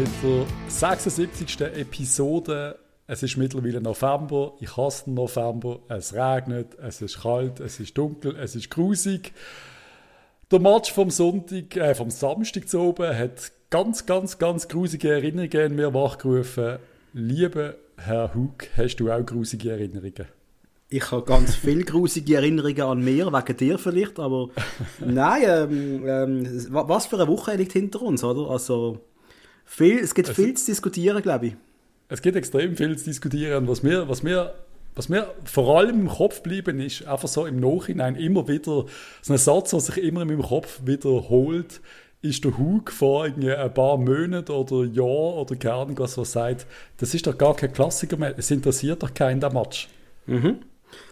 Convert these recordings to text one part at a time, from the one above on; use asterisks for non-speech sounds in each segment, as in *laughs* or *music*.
mit der 76. Episode. Es ist mittlerweile November. Ich hasse den November. Es regnet, es ist kalt, es ist dunkel, es ist grusig. Der Match vom Sonntag, äh, vom Samstag zu oben hat ganz, ganz, ganz grusige Erinnerungen in mir wachgerufen. Lieber Herr Hug, hast du auch grusige Erinnerungen? Ich habe ganz viele grusige Erinnerungen an mir, wegen dir vielleicht, aber *laughs* nein, ähm, ähm, was für eine Woche liegt hinter uns, oder? Also, viel, es gibt es viel zu diskutieren, glaube ich. Es gibt extrem viel zu diskutieren. Was mir, was mir, was mir vor allem im Kopf geblieben ist, einfach so im Nachhinein immer wieder, so ein Satz, der sich immer in meinem Kopf wiederholt, ist der Hug vor ein paar Monaten oder Jahren oder keine Ahnung was, was sagt, das ist doch gar kein Klassiker mehr, es interessiert doch keinen der Match. Mhm.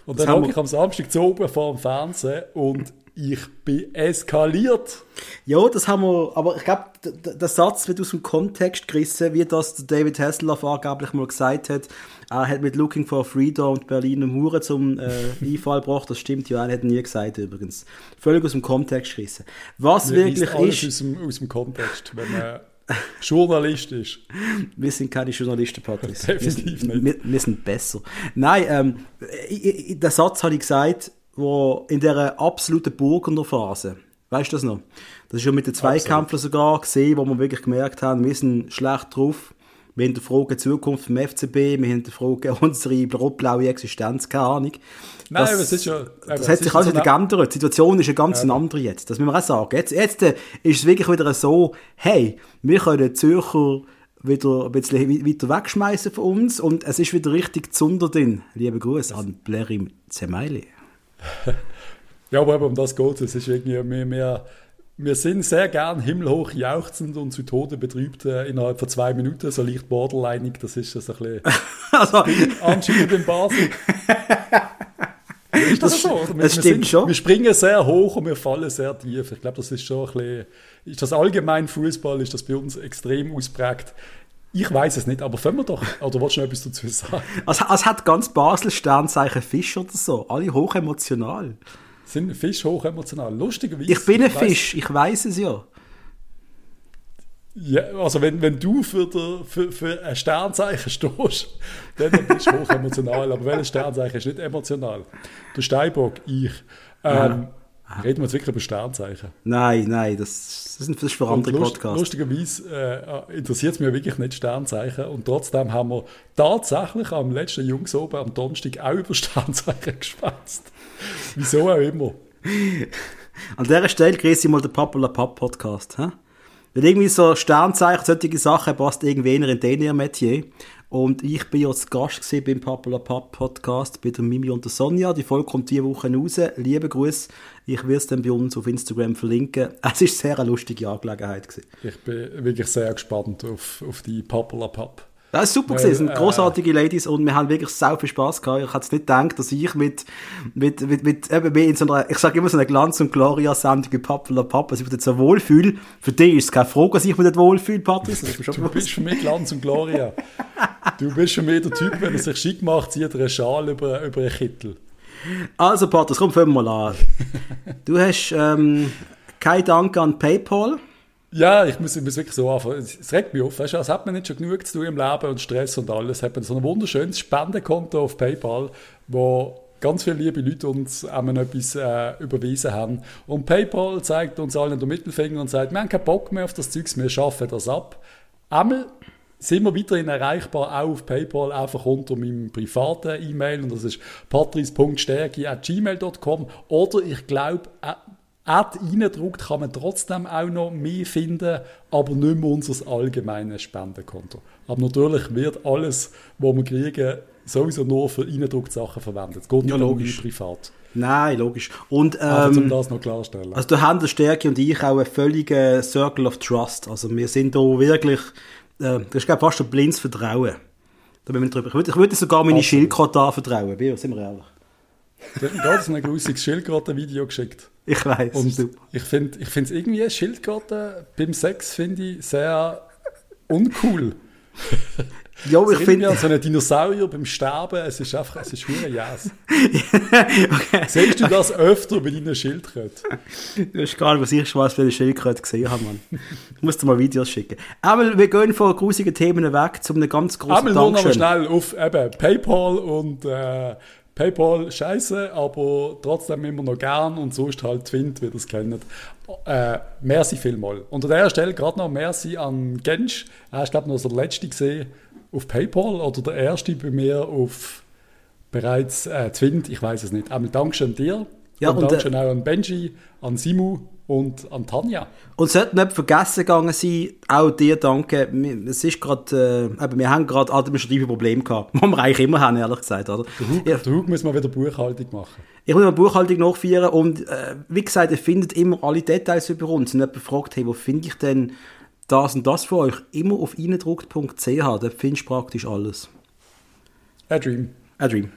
Und dann habe ich am Samstag zu oben vor dem Fernsehen und ich bin eskaliert. Ja, das haben wir, aber ich glaube, der Satz wird aus dem Kontext gerissen, wie das David Hasselhoff angeblich mal gesagt hat. Er hat mit Looking for Freedom und Berlin und Hure zum äh, *laughs* Einfall gebracht. Das stimmt ja, er hat nie gesagt übrigens. Völlig aus dem Kontext gerissen. Was Wir wirklich ist... Aus dem, aus dem Kontext, wenn man Journalist ist. Wir sind keine Journalisten, Patrice. Definitiv wir, nicht. Wir, wir, sind besser. Nein, ähm, ich, ich, den Satz habe ich gesagt, wo in der absoluten Burgener Phase, weißt du das noch? Das ist ja mit den Zweikämpfern sogar gesehen, wo wir wirklich gemerkt haben, wir sind schlecht drauf. Wir hinterfragen die Zukunft vom FCB, wir hinterfragen *laughs* unsere rot-blaue Existenz, keine Ahnung. Nein, das, aber es ist ja... Das hat sich alles wieder geändert. Die Situation ist eine ganz ja. andere jetzt. Das müssen wir auch sagen. Jetzt, jetzt äh, ist es wirklich wieder so, hey, wir können Zürcher wieder ein bisschen weiter wegschmeißen von uns und es ist wieder richtig zunder drin. Liebe Grüße an Blerim Zemeili. *laughs* ja, aber um das geht es. ist irgendwie mehr, mehr wir sind sehr gern himmelhoch jauchzend und zu Tode betrübt äh, innerhalb von zwei Minuten, so leicht borderlineig, das ist das ein bisschen *laughs* also, anscheinend in Basel. *laughs* ist das, das so? Wir, das stimmt sind, schon. Wir springen sehr hoch und wir fallen sehr tief. Ich glaube, das ist schon ein bisschen, ist das allgemein Fußball, ist das bei uns extrem ausprägt. Ich weiß es nicht, aber fangen wir doch, oder willst du noch etwas dazu sagen? Also, es hat ganz Basel Sternzeichen Fisch oder so, alle hoch emotional. Sind Fisch hoch emotional? Lustigerweise. Ich bin ein Fisch, ich weiß es ja. Ja, also wenn, wenn du für, der, für, für ein Sternzeichen stehst, dann bist du *laughs* hoch emotional. Aber welches Sternzeichen ist nicht emotional? Der Steinbock, ich. Ähm, ja. Reden wir jetzt wirklich über Sternzeichen? Nein, nein, das, das ist für andere lust, Podcasts. Lustigerweise äh, interessiert es mich wirklich nicht Sternzeichen und trotzdem haben wir tatsächlich am letzten Jungs oben am Donnerstag auch über *laughs* Sternzeichen geschwätzt. Wieso auch immer. An dieser Stelle grüße ich mal den Papa Pap Podcast. He? Weil irgendwie so Sternzeichen, solche Sachen passt irgendwie in den Metier. Und ich bin ja als Gast beim Papa Pap Podcast bei der Mimi und der Sonja. Die Folge kommt diese Woche raus. Liebe Grüße. Ich werde es dann bei uns auf Instagram verlinken. Es ist sehr eine lustige Angelegenheit. Gewesen. Ich bin wirklich sehr gespannt auf, auf die Papa Pap. Das ist super gewesen. Es sind äh, großartige Ladies und wir haben wirklich sehr viel Spaß gehabt. Ich hätte nicht gedacht, dass ich mit, mit, mit, mit eben in so einer, ich sage immer so einer Glanz- und Gloria-Sendung wie Papa Papa, dass ich mich dort so wohlfühle. Für dich ist es keine Frage, dass ich mich dort wohlfühle, Patrice. Du bist für mich Glanz und Gloria. du bist für mich der Typ, wenn er sich schick macht, zieht er einen Schal über, über einen Kittel. Also, Patrice, komm, fangen wir mal an. *laughs* Du hast, ähm, kein Dank an PayPal. Ja, ich muss, ich muss wirklich so anfangen. Es regt mich auf. Weißt du, als hat man nicht schon genug zu tun im Leben und Stress und alles, hat man so ein wunderschönes Spendenkonto auf PayPal, wo ganz viele liebe Leute uns einmal etwas äh, überwiesen haben. Und PayPal zeigt uns allen den Mittelfinger und sagt, wir haben keinen Bock mehr auf das Zeugs, wir schaffen das ab. Einmal sind wir weiterhin erreichbar, auch auf PayPal, einfach unter meinem privaten E-Mail und das ist patris.stärke.gmail.com oder ich glaube, Ad reindruckt, kann man trotzdem auch noch mehr finden, aber nicht mehr unser allgemeines Spendenkonto. Aber natürlich wird alles, was wir kriegen, sowieso nur für eingedruckte Sachen verwendet. Es geht nicht ja, logisch. privat. Nein, logisch. Und, ähm, also, um das noch klarstellen. Also, da haben der Stärke und ich auch einen völligen Circle of Trust. Also, wir sind da wirklich, äh, das ist glaube fast ein blindes Vertrauen. Da bin ich, drüber. ich würde, ich würde sogar meine Schildkröte anvertrauen, sind wir ehrlich. Du hast mir gerade so ein grusiges Schildkröten-Video geschickt. Ich weiß. Und super. ich finde ich es irgendwie Schildkröten beim Sex finde ich sehr uncool. *laughs* Ja, aber Es ich finde... so einen Dinosaurier beim Sterben, es ist einfach, es ist schwer Jas. *laughs* okay. Siehst du das öfter bei deinen Schildkröten? Das ist gar nicht, was ich schon was für eine Schildkröte gesehen habe, Mann. Ich muss dir mal Videos schicken. Aber wir gehen von grusigen Themen weg zu einem ganz großen Einmal nur noch mal schnell auf eben, PayPal und äh, PayPal scheiße, aber trotzdem immer noch gern und sonst halt Twint, wie ihr es kennt. Äh, merci vielmal. Und an dieser Stelle gerade noch merci an Gensch. Er ist, glaube ich, noch so der letzte gesehen auf PayPal oder der erste bei mir auf bereits äh, Twint, ich weiß es nicht. Einmal Dankeschön dir. Ja, und, und, äh, Dankeschön auch an Benji, an Simu und an Tanja. Und sollte nicht vergessen gegangen sein, auch dir danke. Wir- Es ist gerade, äh, eben, wir haben gerade administrative Probleme gehabt. *laughs* Was wir eigentlich immer haben, ehrlich gesagt, oder? Ja, Der Hug muss mal wieder Buchhaltung machen. ich muss mal Buchhaltung nachführen und, äh, wie gesagt, ihr findet immer alle Details über uns. Und jemand fragt, hey, wo finde ich denn das und das für euch? Immer auf eindruckt.ch, da findest du praktisch alles. A Dream. A dream.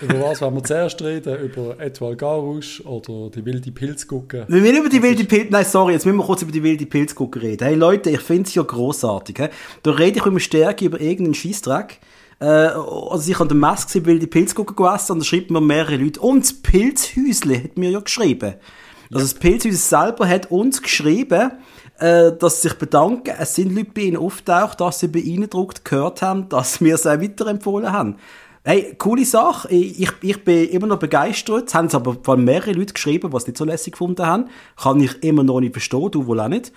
Über was wollen wir zuerst reden? Über Etwal Garusch oder die wilde Pilz gucken? Wir müssen über die wilde Pilz, nein, sorry, jetzt müssen wir kurz über die wilde Pilzgucker reden. Hey Leute, ich finde es ja grossartig. He? Da rede ich immer Stärke über irgendeinen Scheissdreck. Äh, also ich an der Messe gesehen, wilde Pilzgucker gegessen und da schreiben mir mehrere Leute. Und das Pilzhäusle hat mir ja geschrieben. Also das Pilzhäusle selber hat uns geschrieben, äh, dass sie sich bedanken. Es sind Leute bei ihnen auftaucht, dass sie beeindruckt gehört haben, dass wir es auch weiterempfohlen haben. Hey, coole Sache. Ich, ich, ich bin immer noch begeistert. Es haben es aber von mehrere Leute geschrieben, die es nicht so lässig gefunden haben. Kann ich immer noch nicht verstehen, du wohl auch nicht.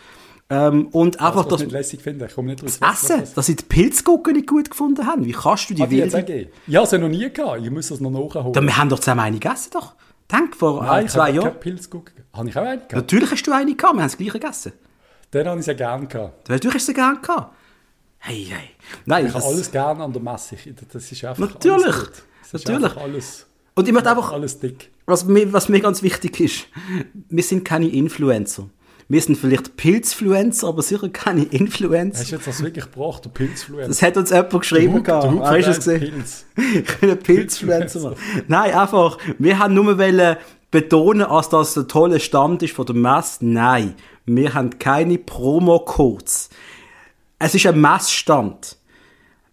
Ähm, und einfach Was das, ich lässig finde, ich komme nicht draus. das Essen, dass sie die Pilzgucken nicht gut gefunden haben. Wie kannst du die wilde... gegeben? Ja, sie noch nie gehabt. Ich muss das noch nachholen. Da, wir haben doch zusammen eine gegessen, doch. Denk, vor Nein, äh, ich zwei habe Jahren. keinen Pilz gucken. Habe ich auch einen gehabt? Natürlich hast du eine gehabt, wir haben das gleiche gegessen. Den habe ich sehr gerne gehabt. Natürlich hast du sie gern gehabt. Hey, hey. Nein, Ich habe alles gerne an der Messe. Das ist einfach Natürlich. alles gut. Das ist Natürlich. alles, Und ich möchte einfach, alles dick. was mir, was mir ganz wichtig ist, wir sind keine Influencer. Wir sind vielleicht Pilzfluencer, aber sicher keine Influencer. Hast du jetzt das wirklich gebracht, der Pilzfluencer? Das hat uns jemand geschrieben. Hug- gehabt. Hug Hast du es gesehen? Pilz. *laughs* Ich bin ein Pilzfluencer. Mann. Nein, einfach, wir haben nur wollen betonen, als das ein toller Stand ist von der Messe. Nein, wir haben keine Promo-Codes. Es ist ein Messstand.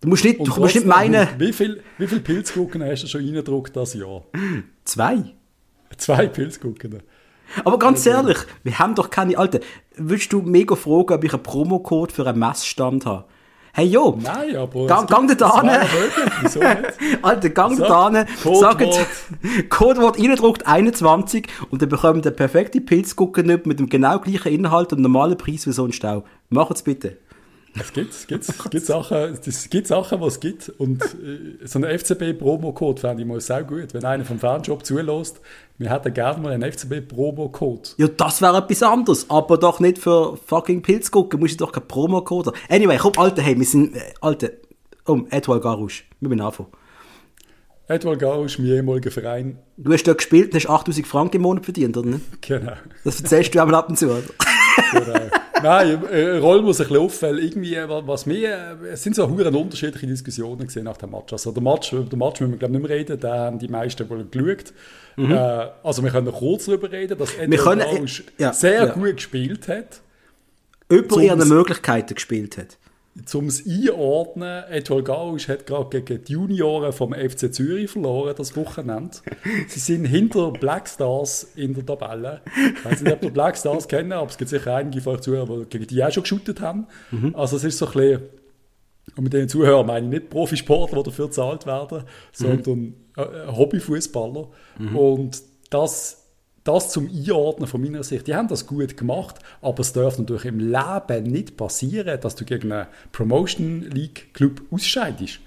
Du musst nicht, Und du musst nicht meinen, Wie viel, wie viel Pilzgucken hast du schon reingedruckt das Jahr? zwei. Zwei Pilzgucken. Aber ganz ehrlich, wir haben doch keine, Alter, willst du mega fragen, ob ich einen Promocode für einen Messstand habe? Hey, jo, Nein, aber... Gang- gang da hin. *laughs* Alter, gang da hin, Codewort. sagt, *laughs* Codewort reindruckt 21 und dann bekommt ihr perfekte Pilzgucken nicht mit dem genau gleichen Inhalt und normalen Preis wie sonst auch. Macht's bitte. Es gibt, es gibt, es gibt Sachen, es gibt Sachen, was es gibt. Und äh, so einen FCB-Promo-Code fände ich mal sehr gut. Wenn einer vom Fanshop zulässt, wir hätten gerne mal einen FCB-Promo-Code. Ja, das wäre etwas anderes, aber doch nicht für fucking Pilzgucken, musst du doch keinen Promocode haben. Anyway, komm, Alter, hey, wir sind, äh, Alter, um, Edouard Garouche, wir müssen anfangen. Edward Gausch, mein ehemaliger Verein. Du hast dort gespielt und hast 8000 Franken im Monat verdient, oder nicht? Genau. Das erzählst du einmal ab und zu, oder? genau. Nein, äh, Roll muss ein bisschen weil irgendwie, äh, was mir, äh, es sind so hure unterschiedliche Diskussionen gesehen nach dem Match. Also der Match, über den Match müssen wir glaube ich nicht mehr reden, da haben die meisten wohl geschaut. Äh, also wir können noch kurz darüber reden, dass Mhm. Edward können- ja, sehr ja. gut gespielt hat. Über ihre Möglichkeiten gespielt hat. Zum es einordnen, Etwal Gausch hat gerade gegen die Junioren vom FC Zürich verloren, das Wochenende. *laughs* Sie sind hinter Black Stars in der Tabelle. Ich weiß nicht, ob ihr Black Stars kennen, aber es gibt sicher einige von euch Zuhörer, die gegen die auch schon geshootet haben. Also es ist so ein bisschen, und mit den Zuhörern meine ich nicht Profisportler, die dafür bezahlt werden, sondern äh, Hobbyfußballer. Und das das zum Einordnen von meiner Sicht, die haben das gut gemacht, aber es darf natürlich im Leben nicht passieren, dass du gegen einen Promotion League Club ausscheidest.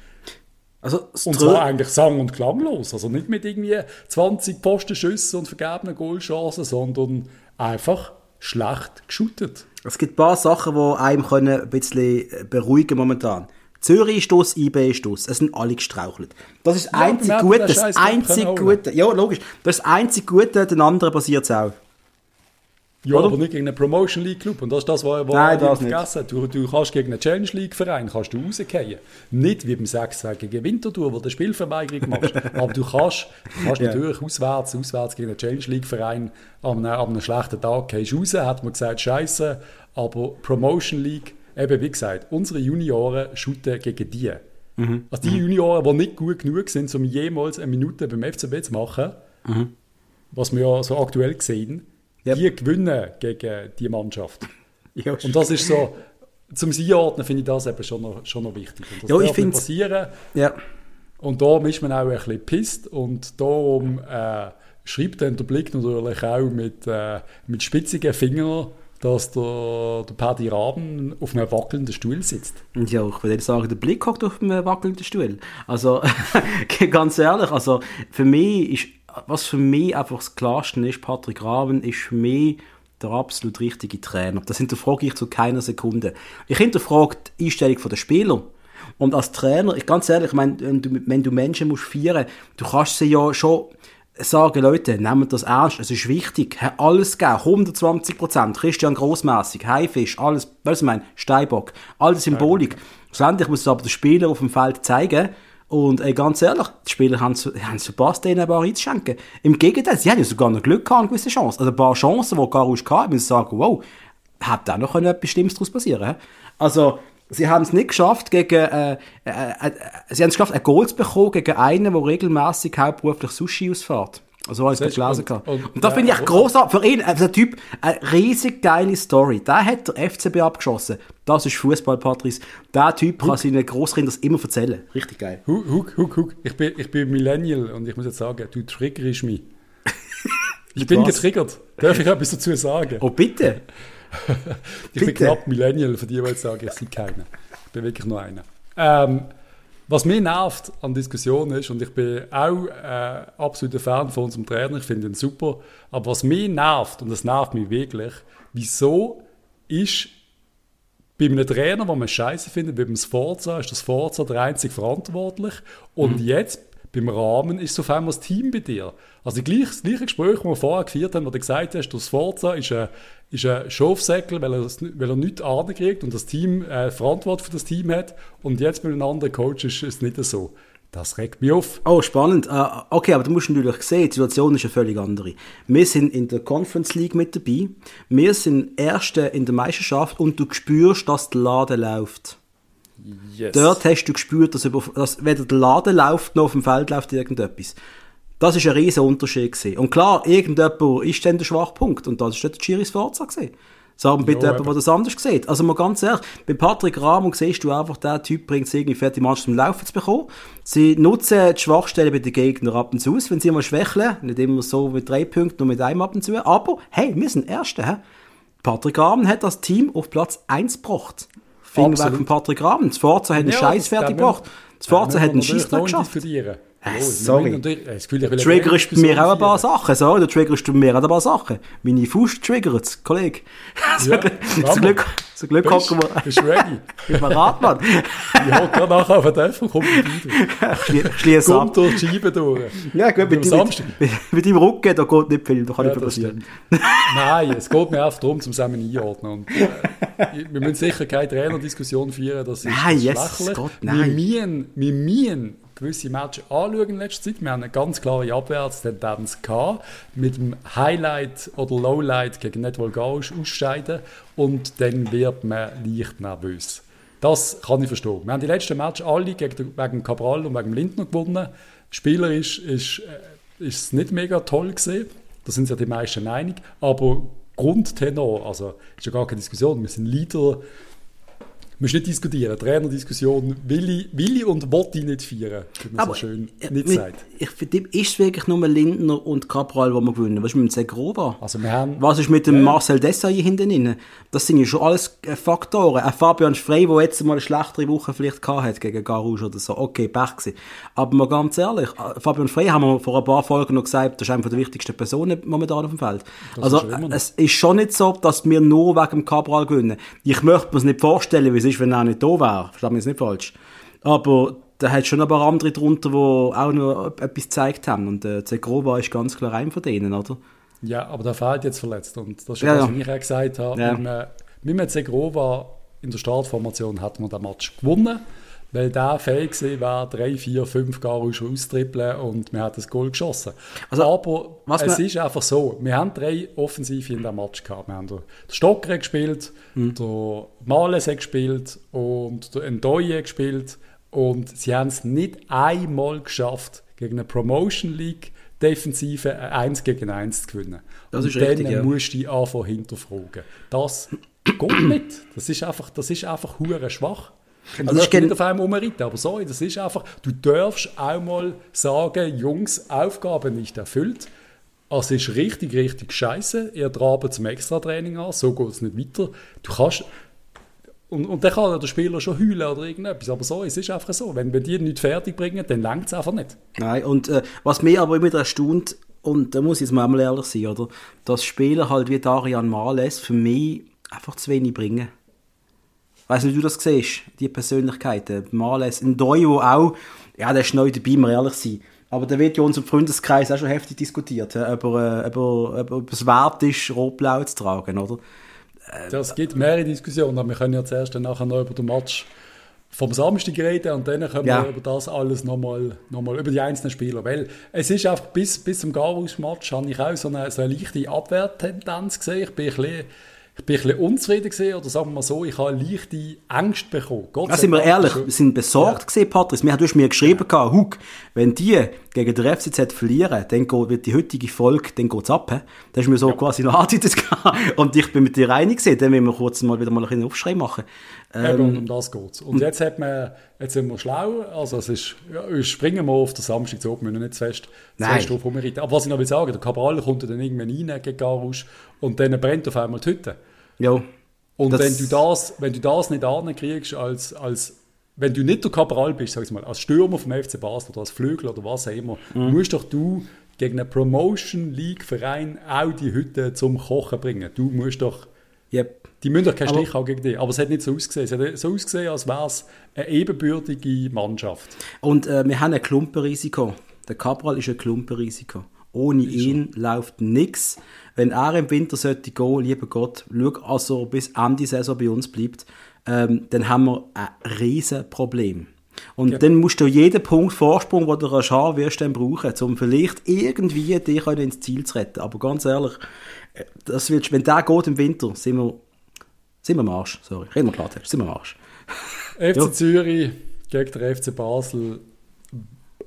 Also, Und zwar eigentlich sang- und klanglos. Also nicht mit irgendwie 20 Postenschüssen und vergebenen Goalchancen, sondern einfach schlecht geshootet. Es gibt ein paar Sachen, die einem können ein bisschen beruhigen momentan. Zürich ist aus, IB ist aus. Es sind alle gestrauchelt. Das ist das Ja, einzig Gute. Das einzig Gute. Ja, logisch. Das ist das einzig Gute, den anderen passiert es auch. Ja, Oder? aber nicht gegen einen Promotion League Club. Und das ist das, was Nein, das nicht. vergessen Du, du kannst gegen einen Challenge League Verein kannst du rausgehen. Nicht wie beim 6-2 gegen Winterthur, wo du Spielverweigerung machst. *laughs* aber du kannst, du kannst Ja. natürlich auswärts, auswärts gegen einen Challenge League Verein an einem, an einem schlechten Tag gehst raus, hat man gesagt, scheiße. Aber Promotion League, eben wie gesagt, unsere Junioren shooten gegen die. Mhm. Also die Junioren, die nicht gut genug sind, um jemals eine Minute beim FCB zu machen, mhm. was wir ja so aktuell sehen, yep. die gewinnen gegen die Mannschaft. *laughs* Ja, und das ist so, zum Einordnen finde ich das eben schon noch, schon noch wichtig. Und das ja, ich finde passieren. Ja. Und darum ist man auch ein bisschen pisst und darum äh, schreibt dann der Blick natürlich auch mit, äh, mit spitzigen Fingern, dass der, der Paddy Raben auf einem wackelnden Stuhl sitzt. Ja, ich würde sagen, der Blick hockt auf einem wackelnden Stuhl. Also, *laughs* ganz ehrlich, also für mich ist, was für mich einfach das Klarste ist, Patrick Raben ist für mich der absolut richtige Trainer. Das hinterfrage ich zu keiner Sekunde. Ich hinterfrage die Einstellung der Spieler. Und als Trainer, ich ganz ehrlich, wenn du, wenn du Menschen musst feiern, du kannst sie ja schon sagen, Leute, nehmt das ernst, es ist wichtig, alles geben, 120 Prozent, Christian Grossmässig, Haifisch, alles, was ich meine, Steinbock, alle Symbolik. Schlussendlich muss es aber der Spieler auf dem Feld zeigen, und ey, ganz ehrlich, die Spieler haben es verpasst, denen ein paar einzuschenken. Im Gegenteil, sie haben ja sogar noch Glück gehabt, eine gewisse Chance. Also ein paar Chancen, die Garouche hatte, müssen sagen, wow, hat da noch etwas Schlimmes daraus passieren Also, sie haben es nicht geschafft, gegen, äh, äh, äh, sie haben es geschafft, ein Goal zu bekommen gegen einen, der regelmäßig hauptberuflich Sushi ausfährt. Also habe ich es gelesen. Und, und, und da finde ich großartig. Für ihn, also der Typ, eine riesig geile Story. Da hat der FCB abgeschossen. Das ist Fußball, Patrice. Der Typ Huck. kann seinen Großkindern das immer erzählen. Richtig geil. Huck, Huck, Huck. Ich bin, ich bin Millennial und ich muss jetzt sagen, du triggerst mich. *laughs* ich bin was? getriggert. Darf ich etwas dazu sagen? Oh, bitte. *laughs* ich bin knapp Millennial, für die, die jetzt sagen, ich bin keiner. Ich bin wirklich nur einer. Ähm, was mich nervt an Diskussionen ist, und ich bin auch äh, absoluter Fan von unserem Trainer, ich finde ihn super, aber was mich nervt, und das nervt mich wirklich, wieso ist bei einem Trainer, den man scheiße findet, wie beim Sforza, ist das Sforza der einzige verantwortlich und mhm. jetzt beim Rahmen ist auf einmal das Team bei dir. Also gleich, das gleiche Gespräch, das wir vorher geführt haben, wo du gesagt hast, das Forza ist ein, ist ein Schafsäckel, weil er, weil er nichts kriegt und das Team äh, Verantwortung für das Team hat und jetzt mit einem anderen Coach ist es nicht so. Das regt mich auf. Oh, spannend. Uh, okay, aber du musst natürlich sehen, die Situation ist eine völlig andere. Wir sind in der Conference League mit dabei. Wir sind Erste in der Meisterschaft und du spürst, dass der Laden läuft. Yes. Dort hast du gespürt, dass, über, dass weder der Laden läuft, noch auf dem Feld läuft irgendetwas. Das ist ein riesen Unterschied gewesen. Und klar, irgendjemand ist dann der Schwachpunkt. Und das ist der Giris Forza gewesen. Sagen bitte jemand, der das anders sieht. Also mal ganz ehrlich, bei Patrick Rahmung siehst du einfach, der Typ bringt es irgendwie fertig, die Mannschaft zum Laufen zu bekommen. Sie nutzen die Schwachstellen bei den Gegnern ab und zu aus, wenn sie mal schwächeln. Nicht immer so mit drei Punkten, nur mit einem ab und zu. Aber, hey, wir sind Erste. He? Patrick Rahmung hat das Team auf Platz 1 gebracht. Fing weg von Patrick Rahmen. Das Forza hat einen ja, Scheiß fertig gebracht. Das Forza hat einen Scheiß geschafft. Äh, sorry. Das Gefühl, du triggerst mir auch ein paar Sachen. So, du triggerst mir auch ein paar Sachen. Meine Fuß triggert es, Kollege. *laughs* Ja, zum Glück, zum Glück hocken wir. Bist du ready? *laughs* Bist du bereit, Mann? ich hocke gerade nachher auf den und komme Ich schließe ab. Kommt durch die Scheibe durch. Ja, gut, mit, mit, mit, deinem Rücken, da geht nicht viel, da kann ja, nicht passieren. Nein, es geht mir einfach darum, zum zusammen einordnen. Und, äh, wir müssen sicher keine Trainerdiskussion führen, das ist nein, yes, Gott, nein. Wir müssen, wir müssen gewisse Matches anschauen in letzter Zeit. Wir haben eine ganz klare Abwärtstendenz gehabt, mit dem Highlight oder Lowlight gegen Netwol Gausch ausscheiden und dann wird man leicht nervös. Das kann ich verstehen. Wir haben die letzten Matches alle gegen, wegen Cabral und wegen Lindner gewonnen. Spielerisch ist, äh, ist es nicht mega toll gesehen. Da sind sich ja die meisten einig. Aber Grundtenor, also ist ja gar keine Diskussion. Wir sind Leader musst nicht diskutieren. Trainerdiskussion will ich, will ich und will ich nicht feiern, wie man so schön nicht mit, sagt. Ich finde, ist es wirklich nur Lindner und Cabral, die wir gewinnen. Was ist mit dem Segrova? Also wir haben, Was ist mit dem ja. Marcel Desailly hinten drin? Das sind ja schon alles äh, Faktoren. Ein Fabian Frey, der jetzt mal eine schlechtere Woche vielleicht gehabt hat gegen Garouche oder so. Okay, Pech gewesen. Aber mal ganz ehrlich, äh, Fabian Frey haben wir vor ein paar Folgen noch gesagt, das ist eine der wichtigsten Personen momentan auf dem Feld. Das also ist es ist schon nicht so, dass wir nur wegen dem Cabral gewinnen. Ich möchte mir es nicht vorstellen, wie es ist, wenn er nicht da wäre. Versteht mich jetzt nicht falsch. Aber da hat schon ein paar andere drunter, die auch noch etwas gezeigt haben. Und äh, Zegrova ist ganz klar ein von denen, oder? Ja, aber der fehlt jetzt verletzt. Und das ist ja, was ja. ich auch gesagt habe. Ja. Mit, mit Zegrova in der Startformation hat man den Match gewonnen, weil der fähig war, drei, vier, fünf gar austrippeln und man hat das Goal geschossen. Also, aber es ist einfach so, wir haben drei Offensive in dem Match gehabt. Wir haben den Stocker gespielt, mhm. der Males gespielt und der Ndoye gespielt Und sie haben es nicht einmal geschafft, gegen eine Promotion League Defensive 1 gegen 1 zu gewinnen. Das ist und richtig, dann ja. musst du dich anfangen hinterfragen. Das geht nicht. Das ist einfach, das ist einfach hure schwach. Und Also also ich kenn- nicht auf einem umreiten, aber sorry, das ist einfach, du darfst auch mal sagen, Jungs, Aufgabe nicht erfüllt. Es ist richtig, richtig scheiße. Ihr trabt zum Extra-Training an, so geht es nicht weiter. Du kannst, und, und dann kann der Spieler schon heulen oder irgendetwas, aber so, es ist einfach so. Wenn wir die nicht fertig bringen, dann langt es einfach nicht. Nein, und äh, was mich aber immer erstaunt, und da muss ich jetzt mal ehrlich sein, oder? Dass Spieler halt wie Darian Males für mich einfach zu wenig bringen. Weißt du, wie du das siehst, die Persönlichkeiten. Males, ein Doyo auch, ja, der ist neu dabei, mal ehrlich sein. Aber da wird ja in unserem Freundeskreis auch schon heftig diskutiert, ja, ob, er, äh, ob, er, ob es wert ist, rot-blau zu tragen, oder? Das gibt mehrere Diskussionen, aber wir können ja zuerst dann nachher noch über den Match vom Samstag reden und dann können Ja. wir über das alles nochmal noch mal, über die einzelnen Spieler. Weil es ist einfach bis, bis zum Garus-Match habe ich auch so eine, so eine leichte Abwehrtendenz gesehen. Ich bin ein bisschen, ich bin ein bisschen unzufrieden gesehen oder sagen wir mal so, ich habe leichte Angst bekommen. Gott Ja, sind wir ehrlich, ist- wir sind besorgt gesehen, Patrice. Wir, du hast mir geschrieben, ja. Hug, wenn die gegen den FCZ verlieren, dann geht, wird die heutige Folge, dann geht's ab. He? Da hast du mir so quasi noch angedeutet. *laughs* Und ich bin mit dir einig gewesen, dann müssen wir kurz mal wieder mal ein bisschen Aufschrei machen. Eben, Ähm, und um das geht's. Und jetzt, hat man, jetzt sind wir schlau. Also es ist, ja, wir springen wir auf den Samstag zu, wir müssen nicht zu fest, zu fest drauf rumreiten. Aber was ich noch will sagen, der Cabral kommt dann irgendwann rein gegen Garus und dann brennt auf einmal die Hütte. ja. Und wenn du das, wenn du das nicht ankriegst, als, als wenn du nicht der Cabral bist, sag ich mal, als Stürmer vom FC Basel oder als Flügel oder was auch immer, Mhm. musst doch du gegen einen Promotion League Verein auch die Hütte zum Kochen bringen. Du musst doch Yep. die müssen doch keinen Aber- Stich haben gegen dich. Aber es hat nicht so ausgesehen. Es hat so ausgesehen, als wäre es eine ebenbürtige Mannschaft. Und äh, wir haben ein Klumpenrisiko. Der Cabral ist ein Klumpenrisiko. Ohne ihn läuft nichts. Wenn er im Winter sollte gehen, lieber Gott, schau, also bis Ende Saison bei uns bleibt, ähm, dann haben wir ein riesen Problem. Und dann musst du jeden Punkt Vorsprung, den du haben wirst, dann brauchen, um vielleicht irgendwie dich ins Ziel zu retten. Aber ganz ehrlich, äh, das wird, wenn der geht im Winter, sind wir, sind wir am Arsch. Sorry, reden wir Klartext, sind wir am Arsch. *laughs* FC Ja. Zürich gegen den FC Basel.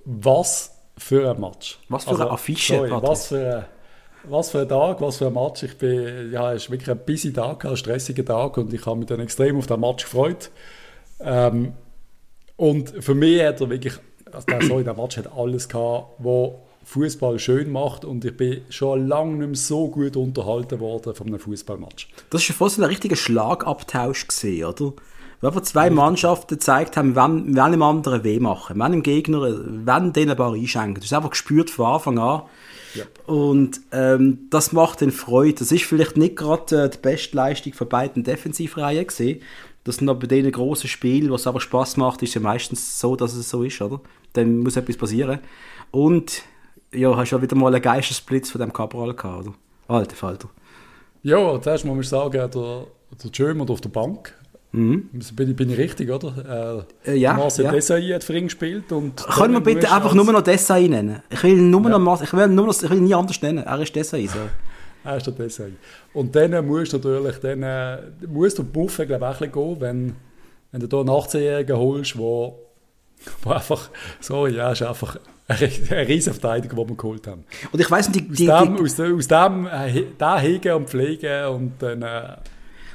Was für ein Match. Also, Was für eine Affische, sorry, was, für ein, was für ein Tag, was für ein Match. Ich bin, ja, es ist wirklich ein busy Tag, ein stressiger Tag und ich habe mich dann extrem auf den Match gefreut. Ähm, und für mich hat er wirklich, also der, sorry, der Match hat alles gehabt, wo Fußball schön macht und ich bin schon lange nicht mehr so gut unterhalten worden von einem Fußballmatch. Das war schon fast ein richtiger Schlagabtausch gesehen, oder? Wo einfach zwei Mannschaften gezeigt haben, wann, wann dem anderen weh machen, wann dem Gegner, wann denen ein paar einschenken. Du hast einfach gespürt von Anfang an. Und ähm, das macht den Freude. Das ist vielleicht nicht gerade äh, die beste Leistung von beiden Defensivreihen gesehen. Das sind aber bei denen grossen Spielen, was einfach Spaß macht, ist ja meistens so, dass es so ist, oder? Dann muss etwas passieren. Und ja, hast ja wieder mal einen Geistesblitz von dem Cabral gehabt, oder? Alter Falter. Ja, zuerst muss man sagen, der, der Jömer auf der Bank. Bin, ich, bin ich richtig, oder? Äh, ja, der Marcel ja. Desailly hat für ihn gespielt. Und Können wir bitte einfach nur noch Desai nennen? Ich will nur noch Mas- ich will nur noch, ich will nie anders nennen. Er ist Desai. So. Ist der Desailly. Und dann musst du natürlich, dann äh, musst du Buffet, glaube ich, auch ein bisschen gehen, wenn, wenn du da einen 18-Jährigen holst, wo, wo einfach, sorry, ja, ist einfach ein, ein riesen Verteidiger, den wir geholt haben. Und ich weiß nicht, die, Aus die, die, aus dem, aus dem äh, da hegen und pflegen und dann, äh,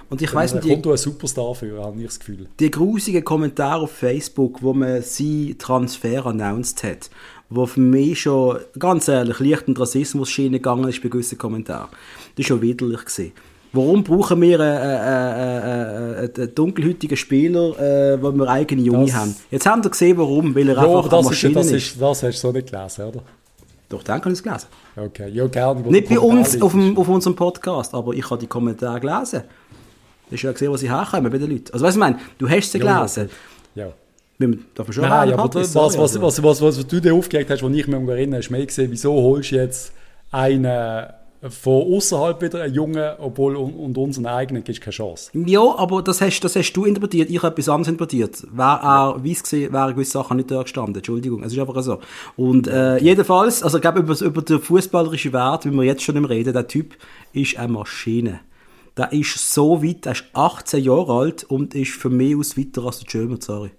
und ich weiß nicht, kommt die, ein Superstar für, habe ich das Gefühl. die grusigen Kommentare auf Facebook, wo man sie Transfer announced hat, wo für mich schon, ganz ehrlich, leicht in die Rassismus-Schiene gegangen ist bei gewissen Kommentaren. Das ist schon widerlich gesehen. Warum brauchen wir einen, einen, einen, einen, einen dunkelhäutigen Spieler, äh, wo wir eigene Junge Das- haben? Jetzt haben wir gesehen, warum, weil er Ja, einfach das, ist, Maschine das, ist. ist, das hast du so nicht gelesen, oder? Doch, dann kann ich es gelesen. Okay, ja, gerne. Nicht bei uns auf, dem, auf unserem Podcast, aber ich habe die Kommentare gelesen. Du hast ja gesehen, wo sie herkommen bei den Leuten. Also weißt du, ich meine, du hast sie Ja, ja. gelesen. Ja. Darf man schon Nein, aber was, was, also. was, was, was du dir aufgeregt hast, was ich mich erinnere, ist mehr gesehen, wieso holst du jetzt einen von außerhalb wieder einen Jungen, obwohl un, und unseren eigenen gibt es keine Chance. Ja, aber das hast, das hast du interpretiert, ich habe etwas anderes interpretiert. Wäre er weiss gewesen, wären gewisse Sachen nicht da gestanden. Entschuldigung, es ist einfach so. Und äh, jedenfalls, also ich glaube, über, über den fußballerischen Wert, wie wir jetzt schon im reden, der Typ ist eine Maschine. Der ist so weit, er ist 18 Jahre alt und ist für mich aus weiter als der German, sorry.